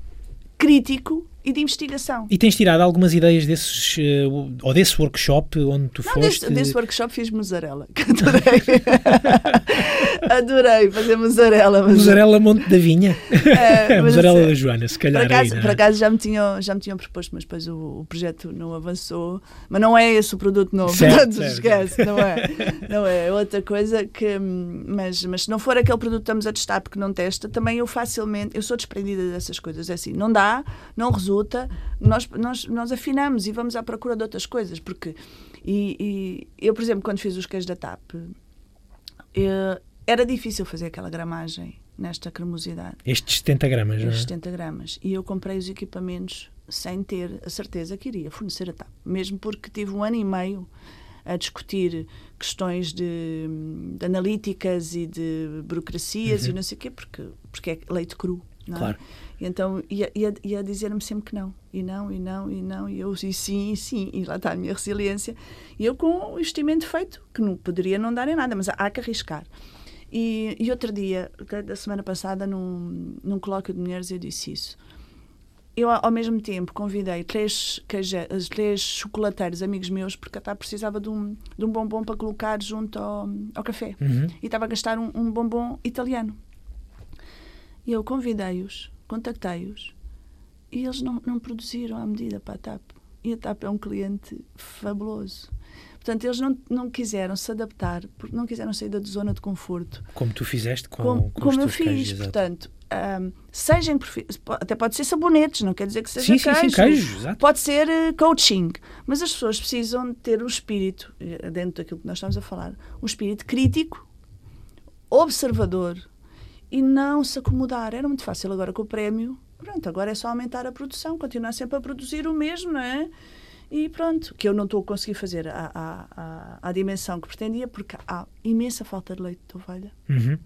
crítico e de investigação. E tens tirado algumas ideias desses, eh, ou desse workshop onde tu Não, foste. desse, desse workshop fiz mussarela, *laughs* que adorei. *laughs* adorei fazer mussarela. Mas, Mussarela Monte da Vinha. É, *laughs* mussarela assim, da Joana, se Por calhar acaso, aí, não é? por acaso já, me tinham, já me tinham proposto, mas depois o, o projeto não avançou. Mas não é esse o produto novo, Certo, portanto, certo. esquece, não é? Não é, é outra coisa que. hum, Mas, mas se não for aquele produto que estamos a testar porque não testa, também eu facilmente. Eu sou desprendida dessas coisas. É assim, não dá, não resulta, nós, nós, nós afinamos e vamos à procura de outras coisas. Porque. E, e eu, por exemplo, quando fiz os queijos da TAP, eh, era difícil fazer aquela gramagem nesta cremosidade Estes 70 gramas, é? estes 70 gramas. E eu comprei os equipamentos sem ter a certeza que iria fornecer a TAP. Mesmo porque tive um ano e meio a discutir questões de, de analíticas e de burocracias e não sei o quê, porque, porque é leite cru. É? Claro. E então ia, ia, ia dizer-me sempre que não, e não, e não, e não, e eu e sim, e sim, e lá está a minha resiliência. E eu com o investimento feito, que não poderia não dar em nada, mas há que arriscar. E, e outro dia, da semana passada, num, num colóquio de mulheres, eu disse isso. Eu, ao mesmo tempo, convidei três, queijo, três chocolateiros amigos meus, porque a TAP precisava de um, de um bombom para colocar junto ao, ao café. Uhum. E estava a gastar um, um bombom italiano. E eu convidei-os, contactei-os, e eles não, não produziram à medida para a TAP. e a TAP é um cliente fabuloso. Portanto, eles não, não quiseram se adaptar, porque não quiseram sair da zona de conforto. Como tu fizeste com, como, com como eu fiz. queijos. Portanto, um, seja em profi- até pode ser sabonetes, não quer dizer que seja Sim, sim, queijo. sim, queijo, exato. Pode ser eh, coaching, mas as pessoas precisam ter o espírito, eh, dentro daquilo que nós estamos a falar, um espírito crítico, observador e não se acomodar. Era muito fácil agora com o prémio. Pronto, agora é só aumentar a produção, continuar sempre a produzir o mesmo, não é? E pronto, que eu não estou a conseguir fazer à, à, à, à dimensão que pretendia, porque há imensa falta de leite de ovelha Uhum.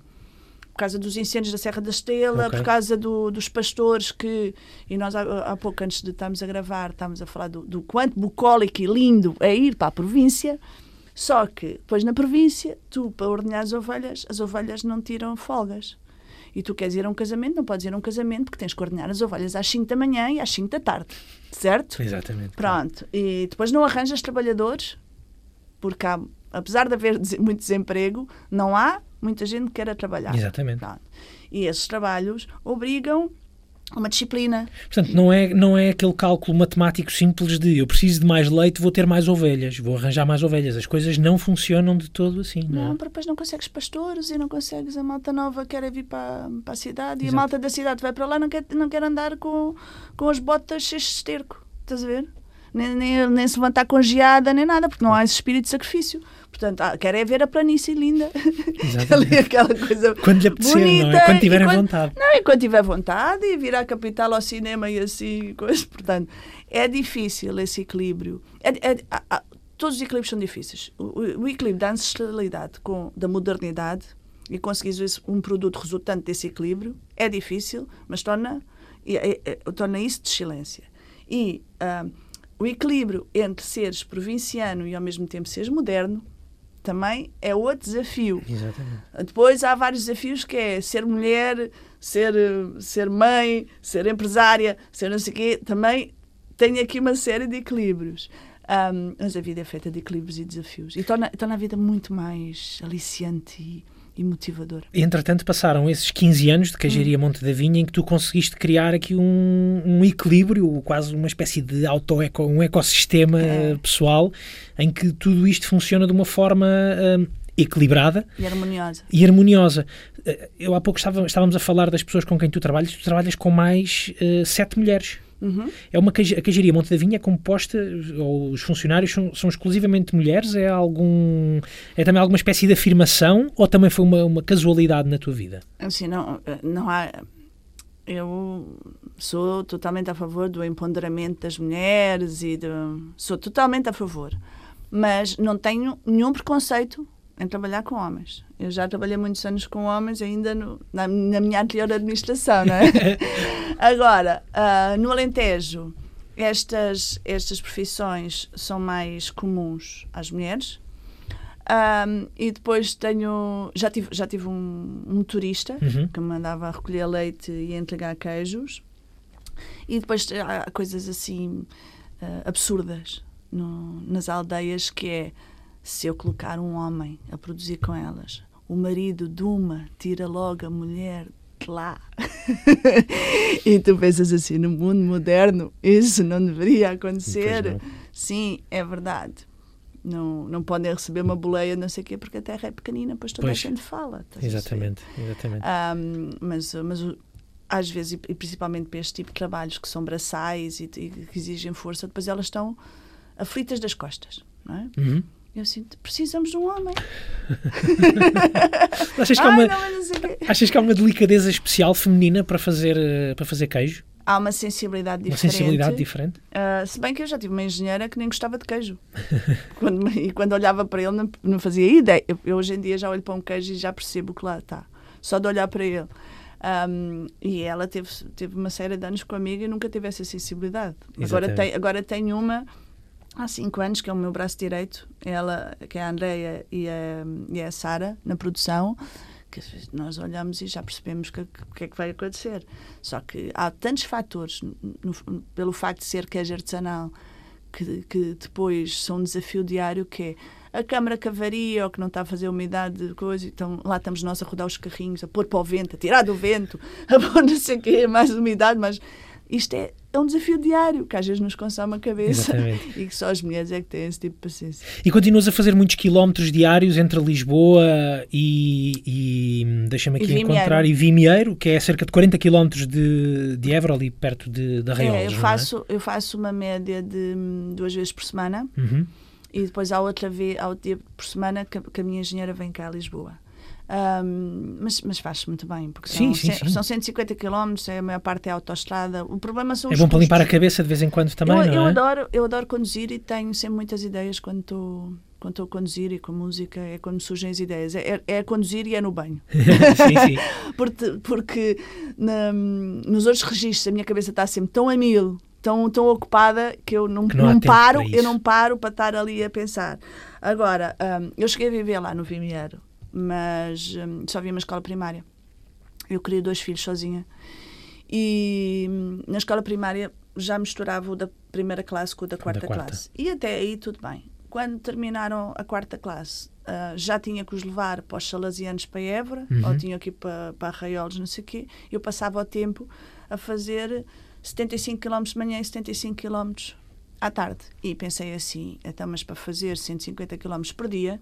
por causa dos incêndios da Serra da Estrela, Ok. por causa do- dos pastores que. E nós, há, há pouco antes de estarmos a gravar, estávamos a falar do, do quanto bucólico e lindo é ir para a província. Só que depois na província, tu, para ordenhar as ovelhas, as ovelhas não tiram folgas. E tu queres ir a um casamento, não podes ir a um casamento porque tens que ordenhar as ovelhas às 5 da manhã e às 5 da tarde. Certo? Exatamente. Pronto. E depois não arranjas trabalhadores, porque há, apesar de haver muito desemprego, não há muita gente que queira trabalhar. Exatamente. Pronto. E esses trabalhos obrigam uma disciplina. Portanto, não é, não é aquele cálculo matemático simples de eu preciso de mais leite, vou ter mais ovelhas, vou arranjar mais ovelhas. As coisas não funcionam de todo assim, não, Não, é? depois não consegues pastores e não consegues a malta nova quer é vir para, para a cidade e Exato. a malta da cidade vai para lá não quer, não quer andar com, com as botas cheias de esterco. Estás a ver? Nem, nem, nem se levantar com geada, nem nada, porque não há esse espírito de sacrifício. Portanto, ah, é ver a planície linda. Ali aquela coisa Quando lhe apetecer, não bonita. é? Quando tiverem quando- vontade. Não, e quando tiver vontade e vir à capital ao cinema e assim, coisa. Portanto, é difícil esse equilíbrio. É- é- todos os equilíbrios são difíceis. O, o- equilíbrio da ancestralidade com da modernidade e conseguir um produto resultante desse equilíbrio é difícil, mas torna, torna isso de excelência. E ah, o equilíbrio entre seres provinciano e ao mesmo tempo seres moderno também é outro desafio. Exatamente. Depois há vários desafios que é ser mulher, ser, ser mãe, ser empresária, ser não sei o quê. Também tem aqui uma série de equilíbrios. Ahm, mas a vida é feita de equilíbrios e desafios. E torna, torna a vida muito mais aliciante e, e motivadora. Entretanto, passaram esses 15 anos de queijaria Hum. Monte da Vinha em que tu conseguiste criar aqui um, um equilíbrio, quase uma espécie de auto -eco, um ecossistema É. pessoal em que tudo isto funciona de uma forma eh, equilibrada E harmoniosa. e harmoniosa. Eh, Eu há pouco estava- estávamos a falar das pessoas com quem tu trabalhas, tu trabalhas com mais eh, sete mulheres. Uhum. É uma a queijaria Monte da Vinha é composta, ou os funcionários são, são exclusivamente mulheres? É algum é também alguma espécie de afirmação ou também foi uma, uma casualidade na tua vida? Assim, não, não há. Eu sou totalmente a favor do empoderamento das mulheres e de, sou totalmente a favor, mas não tenho nenhum preconceito em trabalhar com homens. Eu já trabalhei muitos anos com homens, ainda no- na, na minha anterior administração, não é? *laughs* Agora, ah, no Alentejo, estas, estas profissões são mais comuns às mulheres. Ahm, e depois tenho. Já tive, já tive um, um motorista Uhum. que me mandava recolher leite e entregar queijos. E depois há coisas assim ah, absurdas no- nas aldeias que é se eu colocar um homem a produzir com elas, o marido de uma tira logo a mulher de lá. *laughs* e tu pensas assim, no mundo moderno, isso não deveria acontecer. Não. Sim, é verdade. Não, não podem receber uma boleia, não sei o quê, porque a terra é pequenina, pois toda Pois. a gente fala. perceber? Exatamente, exatamente. Ahm, mas, mas às vezes, e principalmente para este tipo de trabalhos que são braçais e, e que exigem força, depois elas estão aflitas das costas. Não é? Uhum. Eu sinto, precisamos de um homem. *laughs* Achas, que há Ai, uma, não, achas que há uma delicadeza especial feminina para fazer, eh, para fazer queijo? Há uma sensibilidade Uma diferente. sensibilidade diferente? Ah, se bem que eu já tive uma engenheira que nem gostava de queijo. *laughs* quando, e quando olhava para ele, não, não fazia ideia. Eu, eu hoje em dia já olho para um queijo e já percebo que lá está. Só de olhar para ele. Ahm, e ela teve, teve uma série de anos comigo e nunca teve essa sensibilidade. Agora tem, agora tem uma há cinco anos, que é o meu braço direito, ela, que é a Andreia e a, e a Sara, na produção, que nós olhamos e já percebemos que- que- o que é que vai acontecer. Só que há tantos fatores, no- pelo facto de ser queijo artesanal, que, que depois são um desafio diário, que é a câmara que avaria ou que não está a fazer umidade de coisa, então lá estamos nós a rodar os carrinhos, a pôr para o vento, a tirar do vento, *laughs* a pôr não sei o quê, mais umidade, mas isto é é um desafio diário, que às vezes nos consome a cabeça Exatamente. *laughs* e que só as mulheres é que têm esse tipo de paciência. E continuas a fazer muitos quilómetros diários entre Lisboa e, e deixa-me aqui E encontrar, e Vimieiro, que é cerca de 40 quilómetros de, de Évora, ali perto de, de Arraiolos, É, eu, é? faço, eu faço uma média de hum, duas vezes por semana Uhum. e depois há outra vez, há outro dia por semana que, a- que a minha engenheira vem cá a Lisboa. Ahm, mas mas faz-se muito bem, porque são, sim, sim. são 150 km, a maior parte é autoestrada. O problema são É bom para limpar a cabeça de vez em quando também, eu, não eu é? adoro, eu adoro conduzir e tenho sempre muitas ideias quando estou quando estou a conduzir e com música, é quando surgem as ideias. É, é- é a conduzir e é no banho. *laughs* sim, sim. *laughs* Porque, porque na- nos outros registros a minha cabeça está sempre tão a mil, tão, tão ocupada que eu não, Que não não paro, para eu não paro para estar ali a pensar. Agora, hum, eu cheguei a viver lá no Vimiero, mas hum, só vi uma escola primária. Eu criei dois filhos sozinha. E hum, na escola primária já misturava o da primeira classe com o da quarta, quarta. classe. E até aí tudo bem. Quando terminaram a quarta classe, ah, já tinha que os levar para os salesianos para Évora, Uhum. ou tinha que ir para, para Arraiolos, não sei o quê. Eu passava o tempo a fazer 75 km de manhã e 75 km à tarde. E pensei assim, então, mas para fazer 150 km por dia,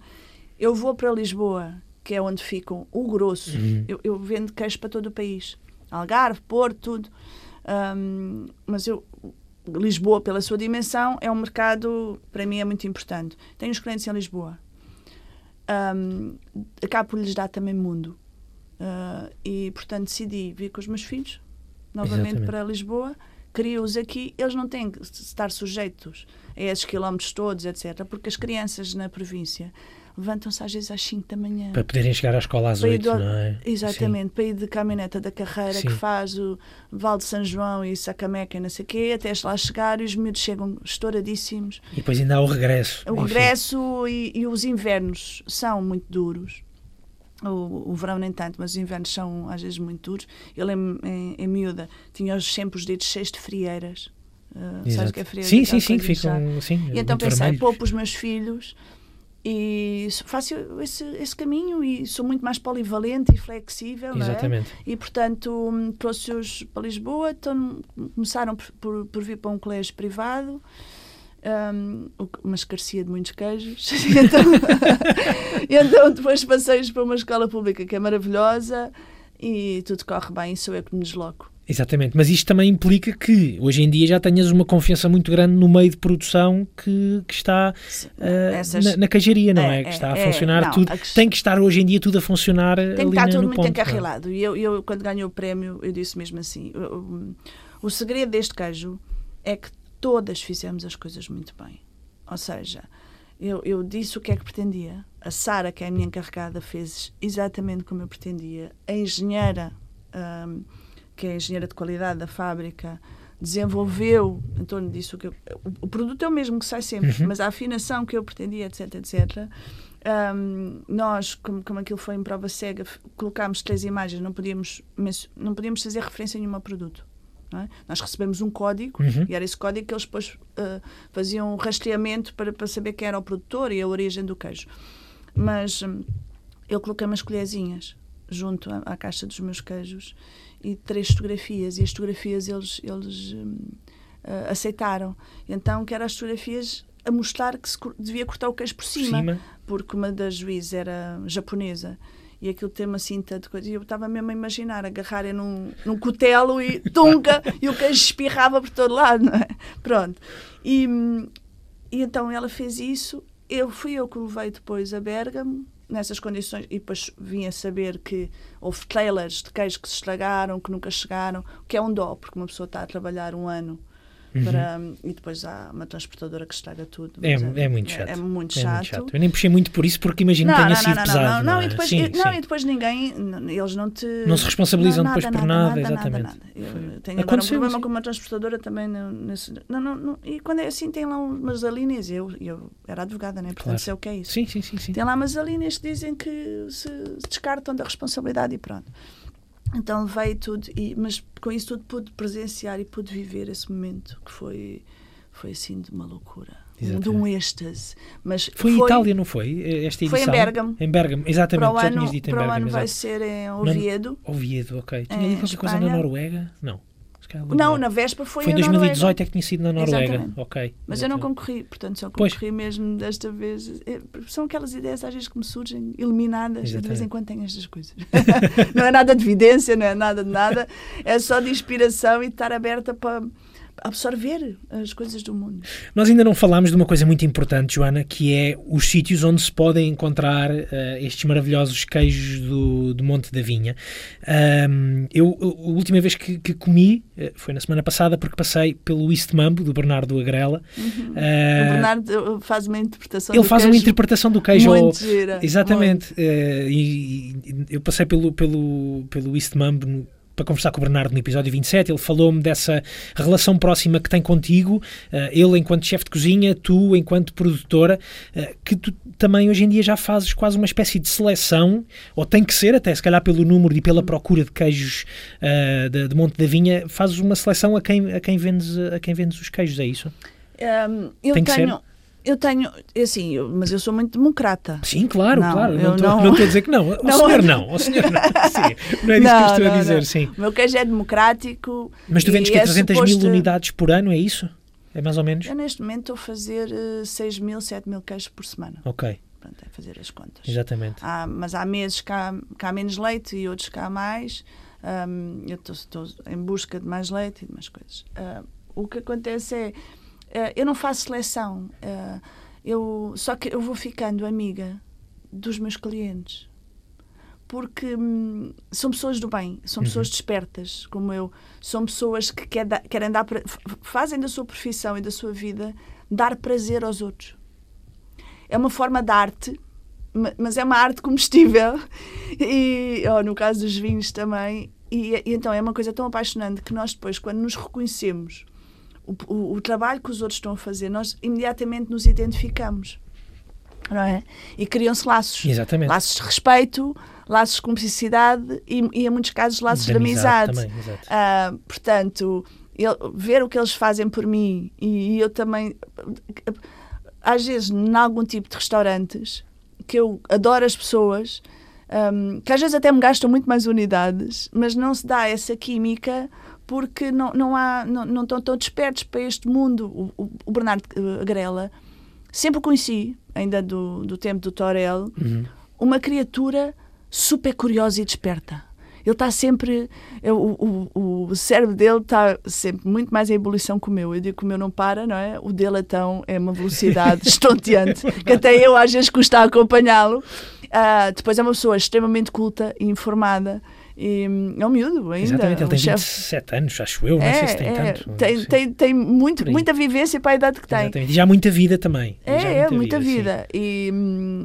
eu vou para Lisboa, que é onde ficam o grosso. Uhum. Eu, eu vendo queijo para todo o país. Algarve, Porto, tudo. Ahm, mas eu, Lisboa, pela sua dimensão, é um mercado, para mim, é muito importante. Tenho os clientes em Lisboa. Ahm, acabo por lhes dar também mundo. Ah, e, portanto, decidi vir com os meus filhos, novamente Exatamente. para Lisboa. Crio-os aqui, eles não têm que estar sujeitos a esses quilómetros todos, etc. Porque as crianças na província levantam-se às vezes às 5 da manhã. Para poderem chegar à escola às Para ir 8, do- não é? Exatamente, para ir de caminhoneta da carreira Sim. que faz o Val de São João e Sacameca e não sei o quê, até lá chegar e os miúdos chegam estouradíssimos. Sim. E depois ainda há o regresso. O Enfim. regresso e, e os invernos são muito duros. O, o verão nem tanto, mas os invernos são às vezes muito duros. Eu lembro em, em miúda, tinha sempre os dedos cheios de frieiras. Uh, sabes que é frieiras? Sim, sim, sim, ficam sim, E então pensei, vermelhos. poupo os meus filhos e faço esse, esse caminho e sou muito mais polivalente e flexível, é? Exatamente. E, portanto, hum, trouxe-os para Lisboa, então, começaram por, por, por vir para um colégio privado, hum, que- mas carecia de muitos queijos. *laughs* Então, *laughs* então, depois passei-os para uma escola pública que é maravilhosa e tudo corre bem, sou eu que me desloco. Exatamente, mas isto também implica que hoje em dia já tenhas uma confiança muito grande no meio de produção que, que está eh, Essas- na, na queijaria, não é? É, Que é, está a é. funcionar Não, tudo. a que- Tem que estar hoje em dia tudo a funcionar Tem que estar tudo muito ponto. encarrilado. E eu, eu, quando ganhei o prémio, eu disse mesmo assim: o, segredo deste queijo é que todas fizemos as coisas muito bem. Ou seja, eu, eu disse o que é que pretendia. A Sara, que é a minha encarregada, fez exatamente como eu pretendia. A engenheira, hum, que é a engenheira de qualidade da fábrica, desenvolveu em torno disso. Que eu- o, produto é o mesmo que sai sempre, Uhum. mas a afinação que eu pretendia, etc, etc. Hum, nós, como, como aquilo foi em prova cega, colocámos três imagens, não podíamos, não podíamos fazer referência a nenhum produto. é? Nós recebemos um código Uhum. e era esse código que eles depois ah, faziam um rastreamento para, para saber quem era o produtor e a origem do queijo. Mas hum, eu coloquei umas colherzinhas junto à, à caixa dos meus queijos e três fotografias. E as fotografias eles, eles hum, aceitaram. Então, que eram as fotografias a mostrar que se devia cortar o queijo por Por cima, cima. porque uma das juízes era japonesa. E aquilo tem uma cinta de coisa. E eu estava mesmo a imaginar agarrarem num, num cutelo e *laughs* tunga e o queijo espirrava por todo lado, não é? Pronto. E, hum, e então ela fez isso. Eu fui eu que levei depois a Bergamo, nessas condições, e depois vim a saber que houve trailers de queijo que se estragaram, que nunca chegaram, que é um dó, porque uma pessoa está a trabalhar um ano para, e depois há uma transportadora que estraga tudo. Uhum. É, Mas é muito chato. É, muito É chato. muito chato. Eu nem puxei muito por isso porque imagino que tenha sido pesado. não, é? e depois, Sim, e- não, sim. e depois ninguém, eles não te. Não se responsabilizam Não, depois por nada, nada, exatamente. nada. Eu Foi- tenho agora um problema sim. com uma transportadora também. nesse- não, não, não, e quando é assim, tem lá umas alíneas. Eu, eu era advogada, né? portanto Claro. sei o que é isso. Sim, sim, sim. sim. Tem lá umas alíneas que dizem que se descartam da responsabilidade e pronto. Então veio tudo, e, mas com isso tudo pude presenciar e pude viver esse momento que foi, foi assim de uma loucura, um- de Exatamente. um êxtase. Mas Foi em Itália, não foi? Esta edição? Foi em Bérgamo. Em Bérgamo, exatamente. para o ano, dito em para o ano vai exato. ser em Oviedo. Oviedo, ok. Tinha qualquer coisa na. Noruega? Não. Não, na Vespa foi, foi em 2018 Noruega. é que tinha sido na Noruega. Exatamente. Ok. Mas eu não concorri, portanto só concorri mesmo desta vez. É, são aquelas ideias às vezes que me surgem iluminadas, Exatamente. de vez em quando tenho estas coisas. *laughs* não é nada de evidência, não é nada de nada, é só de inspiração e de estar aberta para absorver as coisas do mundo. Nós ainda não falámos de uma coisa muito importante, Joana, que é os sítios onde se podem encontrar uh, estes maravilhosos queijos do, do Monte da Vinha. Um, eu, a última vez que, que comi uh, foi na semana passada, porque passei pelo East Mambo, do Bernardo Agrela. Uhum. Uh, o Bernardo faz uma interpretação Ele faz queijo uma interpretação do queijo. Muito gira. Exatamente. Muito. E, e, eu passei pelo, pelo, pelo East Mambo para conversar com o Bernardo no episódio 27. Ele falou-me dessa relação próxima que tem contigo, uh, ele enquanto chefe de cozinha, tu enquanto produtora, uh, que tu também hoje em dia já fazes quase uma espécie de seleção, ou tem que ser, até se calhar pelo número e pela procura de queijos uh, de, de, Monte da Vinha, fazes uma seleção a quem, a quem, vendes, a quem vendes os queijos, é isso? Um, eu tem que tenho. Ser? Eu tenho, assim, eu, mas eu sou muito democrata. Sim, claro, não, claro. Não estou, não... a dizer que não. *laughs* O não, senhor não. O senhor não. *laughs* Sim, não é isso que eu estou a dizer, sim. O meu queijo é democrático. Mas tu vendes que é 300 suposto... mil unidades por ano, é isso? É mais ou menos? Eu neste momento estou a fazer uh, 6 mil, 7 mil queijos por semana. Ok. Pronto, é fazer as contas. Exatamente. Há, mas há meses que há, que há menos leite e outros que há mais. Um, eu estou em busca de mais leite e de mais coisas. Uh, o que acontece é, eu não faço seleção. Uh, eu, só que eu vou ficando amiga dos meus clientes porque hum, são pessoas do bem, são pessoas uhum. despertas, como eu, são pessoas que quer da, querem dar, fazem da sua profissão e da sua vida dar prazer aos outros. É uma forma de arte, mas é uma arte comestível, *laughs* e oh, no caso dos vinhos também. E, e, então é uma coisa tão apaixonante que nós depois, quando nos reconhecemos o, o, o, trabalho que os outros estão a fazer, nós imediatamente nos identificamos. Não é? E criam-se laços. Exatamente. Laços de respeito, laços de cumplicidade e, e em muitos casos, laços de, de amizade. Também, uh, portanto, ele, ver o que eles fazem por mim e, e eu também. Às vezes, em algum tipo de restaurantes, que eu adoro as pessoas, um, que às vezes até me gastam muito mais unidades, mas não se dá essa química porque não, não, há, não, não estão tão despertos para este mundo. O, o Bernardo eh, Grela sempre conheci, ainda do, do tempo do Torel, uhum. uma criatura super curiosa e desperta. Ele está sempre. Eu, o, o, o cérebro dele está sempre muito mais em ebulição que o meu. Eu digo que o meu não para, não é? O dele, então, é uma velocidade *laughs* estonteante que até eu às vezes custa acompanhá-lo. Uh, depois é uma pessoa extremamente culta e informada e é um miúdo ainda. Exatamente, ele tem um 27 anos, acho eu, não é, sei se tem é, tanto. Tem, tem, tem muito, muita vivência para a idade que tem. Exatamente. E já há muita vida também. É, é, muita, muita vida. vida. E,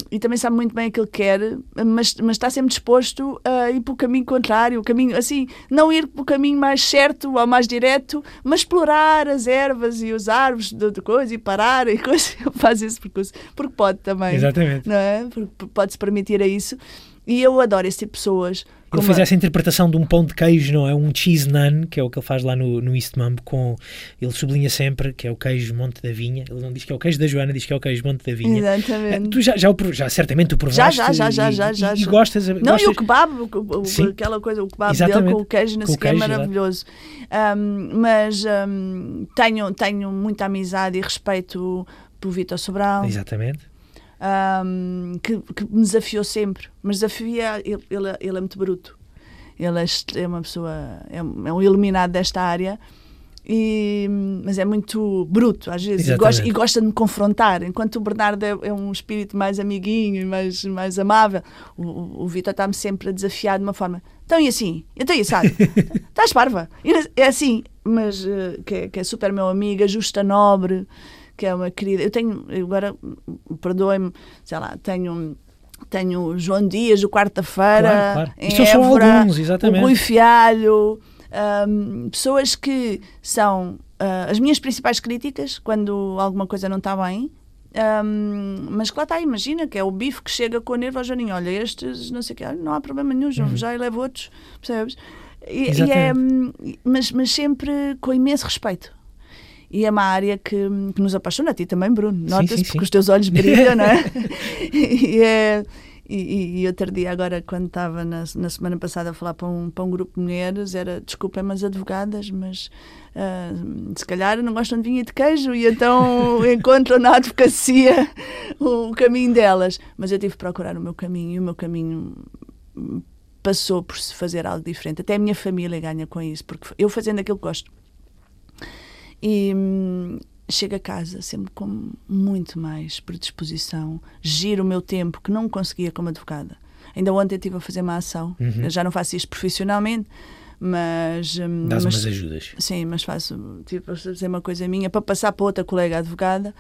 e também sabe muito bem aquilo que quer, mas, mas está sempre disposto a ir para o caminho contrário, o caminho, assim, não ir para o caminho mais certo ou mais direto, mas explorar as ervas e os árvores de, de coisa e parar e *laughs* coisa. Ele faz esse percurso, porque pode também. Exatamente. Não é? Porque pode se permitir a isso. E eu adoro esse tipo de pessoas ele fez essa interpretação de um pão de queijo, não é? Um cheese naan, que é o que ele faz lá no, no East Mambo, com, ele sublinha sempre que é o queijo Monte da Vinha. Ele não diz que é o queijo da Joana, diz que é o queijo Monte da Vinha. Exatamente. Tu já, já, já certamente tu provaste. Já, já, já, e, já, já, e, gostas, Não, e o kebab, o, o, aquela coisa, o kebab dele com o queijo, não sei que é maravilhoso. Mas tenho, tenho muita amizade e respeito por Vitor Sobral. Exatamente um, que, que, me desafiou sempre. Mas desafia, ele, ele, ele é muito bruto. Ele é, é uma pessoa, é, é, um iluminado desta área. E, mas é muito bruto às vezes. E gosta, e gosta, de me confrontar. Enquanto o Bernardo é, é, um espírito mais amiguinho e mais, mais amável o, o, o Vitor está-me sempre a desafiar de uma forma então e assim, então e sabe *laughs* estás parva? É assim, mas uh, que, é, que, é, super meu amigo, justa nobre que é uma querida. Eu tenho, agora, perdoem-me, sei lá, tenho tenho João Dias, do quarta-feira, claro, claro. em Isto Évora, alguns, exatamente. o Rui Fialho, um, pessoas que são uh, as minhas principais críticas quando alguma coisa não está bem. Um, mas que lá está, imagina que é o bife que chega com o nervo ao Joaninho. Olha, estes, não sei o que, não há problema nenhum, João, uhum. já levo outros, percebes? E, e é, mas, mas sempre com imenso respeito e é uma área que, que nos apaixona, a ti também, Bruno. Nota-se porque os teus olhos brilham, não é? *laughs* *laughs* e, é E, e, e outro dia, agora, quando estava na, na semana passada a falar para um, para um grupo de mulheres, era desculpem, mas advogadas, mas uh, se calhar não gostam de vinho e de queijo e então *laughs* encontram na advocacia o, o caminho delas. Mas eu tive que procurar o meu caminho e o meu caminho passou por se fazer algo diferente. Até a minha família ganha com isso, porque eu fazendo aquilo que gosto. E, hum, chego a casa sempre com muito mais predisposição, giro o meu tempo que não conseguia como advogada. Ainda ontem estive a fazer uma ação, Uhum. já não faço isto profissionalmente, mas. hum, Dás mas umas ajudas. Sim, mas faço, tive a fazer uma coisa minha para passar para outra colega advogada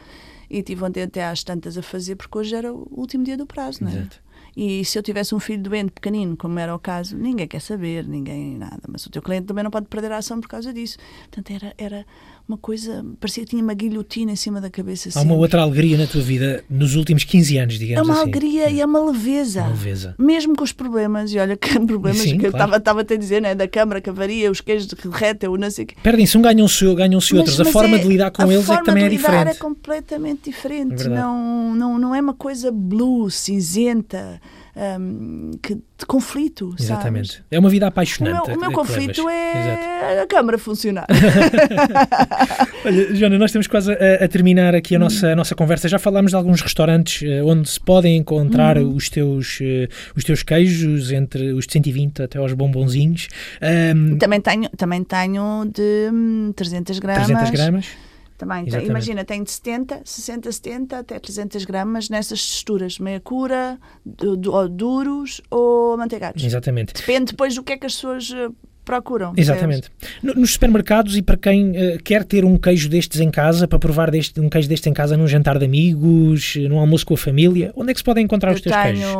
e tive ontem até às tantas a fazer porque hoje era o último dia do prazo, não é? Exato. E se eu tivesse um filho doente pequenino, como era o caso, ninguém quer saber, ninguém nada. Mas o teu cliente também não pode perder a ação por causa disso. Portanto, era, era uma coisa, parecia que tinha uma guilhotina em cima da cabeça. Há uma sempre. outra alegria na tua vida nos últimos 15 anos, É digamos uma assim. alegria e é uma leveza. Uma leveza. Mesmo com os problemas, e olha que problemas Sim, que eu claro. estava estava até a dizer, né? da câmara que avaria, os queijos de reta, o não sei o quê. Perdem-se um, ganham-se ganham-se outros. a Mas- mas forma é- de lidar com a eles é que forma também é de lidar diferente. é completamente diferente. É não, não, não é uma coisa blue, cinzenta, hum, que, de conflito. sabes? Exatamente. É uma vida O apaixonante. meu, o meu que conflito levas. Exato. é a câmara funcionar. *laughs* Olha, Joana, nós estamos quase a, a terminar aqui a Hum. nossa, a nossa conversa. Já falámos de alguns restaurantes eh, onde se podem encontrar Hum. os, teus, eh, os teus queijos, entre os de 120 até aos bombonzinhos. Ahm, também, tenho, também tenho de hum, 300 gramas. 300 gramas. Também, tem- Exatamente. imagina, tenho de 70, 60, 70 até 300 gramas nessas texturas, meia cura, du- du- ou duros ou manteigados. Exatamente. Depende depois do que é que as pessoas eh, procuram. Exatamente. No- Nos supermercados e para quem eh, quer ter um queijo destes em casa, para provar deste, um queijo destes em casa num jantar de amigos, eh, num almoço com a família, onde é que se podem encontrar Eu os teus tenho queijos?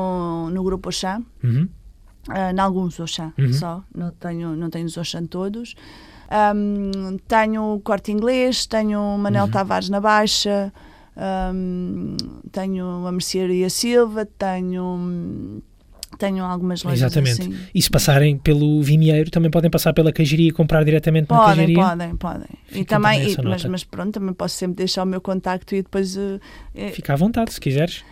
no grupo Oxã, Uhum. uh, em alguns Oxã Uhum. só, não tenho, não tenho os Oxã todos. Um, tenho o Corte Inglês, tenho o Manel Uhum. Tavares na Baixa, um, tenho a Mercearia Silva, tenho, tenho algumas lojas Exatamente. assim. E se passarem pelo Vimieiro, também podem passar pela queijaria e comprar diretamente na Podem, queijaria? podem, podem. E também, também e- mas, mas pronto, também posso sempre deixar o meu contacto e depois. uh, Fica à vontade, se quiseres.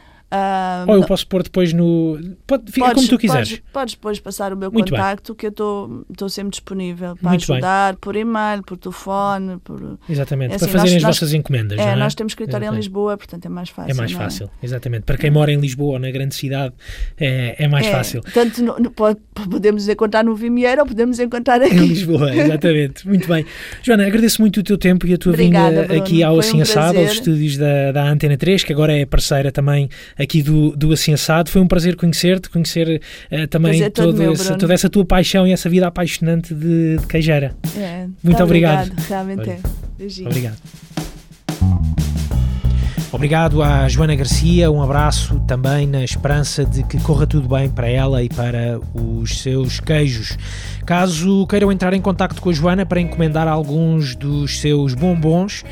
Ou eu posso pôr depois no. Pode, fica como tu quiseres. Podes, podes depois passar o meu Muito bem. contacto, que eu estou sempre disponível para Muito bem. ajudar, por e-mail, por telefone. Por... Exatamente. É para assim, fazerem nós- as vossas encomendas. É, é? nós temos escritório em Exatamente. Lisboa, portanto é mais fácil. É mais não fácil, exatamente. Para quem mora em Lisboa ou na grande cidade, é, é mais É, fácil. Tanto no- no- pode- podemos encontrar no Vimieiro ou podemos encontrar Em aqui. Lisboa, *laughs* exatamente. Muito bem. Joana, agradeço muito o teu tempo e a tua Obrigada, vinda Bruno. aqui ao Foi Assim um Assado, aos estúdios da, da Antena 3, que agora é parceira também aqui do, do Assim Assado. Foi um prazer conhecer-te, conhecer eh, também todo esse- toda essa tua paixão e essa vida apaixonante de, de queijeira. É, Muito tá obrigado. Realmente Olha. é. Beijinho. Obrigado. Obrigado à Joana Garcia, um abraço também na esperança de que corra tudo bem para ela e para os seus queijos. Caso queiram entrar em contacto com a Joana para encomendar alguns dos seus bombons,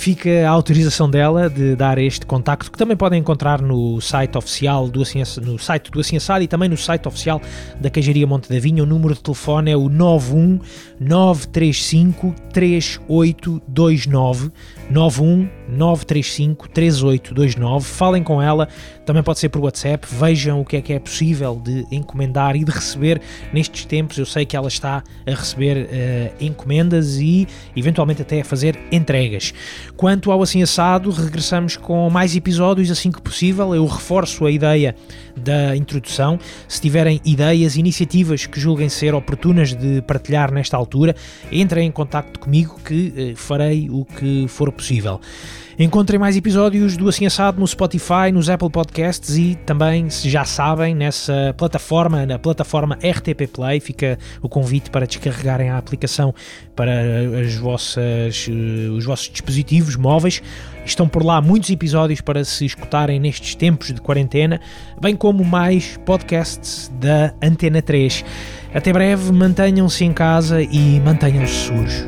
fica a autorização dela de dar este contacto que também podem encontrar no site oficial do assim, Ass- no site do Assado e também no site oficial da Queijaria Monte da Vinha. O número de telefone é o 91 935 3829 91 935 3829. Falem com ela, também pode ser por WhatsApp. Vejam o que é que é possível de encomendar e de receber nestes tempos. Eu sei que ela está a receber eh, encomendas e eventualmente até a fazer entregas. Quanto ao Assim Assado, regressamos com mais episódios assim que possível. Eu reforço a ideia da introdução. Se tiverem ideias, iniciativas que julguem ser oportunas de partilhar nesta altura, entrem em contacto comigo que eh, farei o que for possível. Encontrem mais episódios do Assim Assado no Spotify, nos Apple Podcasts e também, se já sabem, nessa plataforma, na plataforma RTP Play, fica o convite para descarregarem a aplicação para as vossas, eh, os vossos dispositivos móveis. Estão por lá muitos episódios para se escutarem nestes tempos de quarentena, bem como mais podcasts da Antena 3. Até breve, mantenham-se em casa e mantenham-se seguros.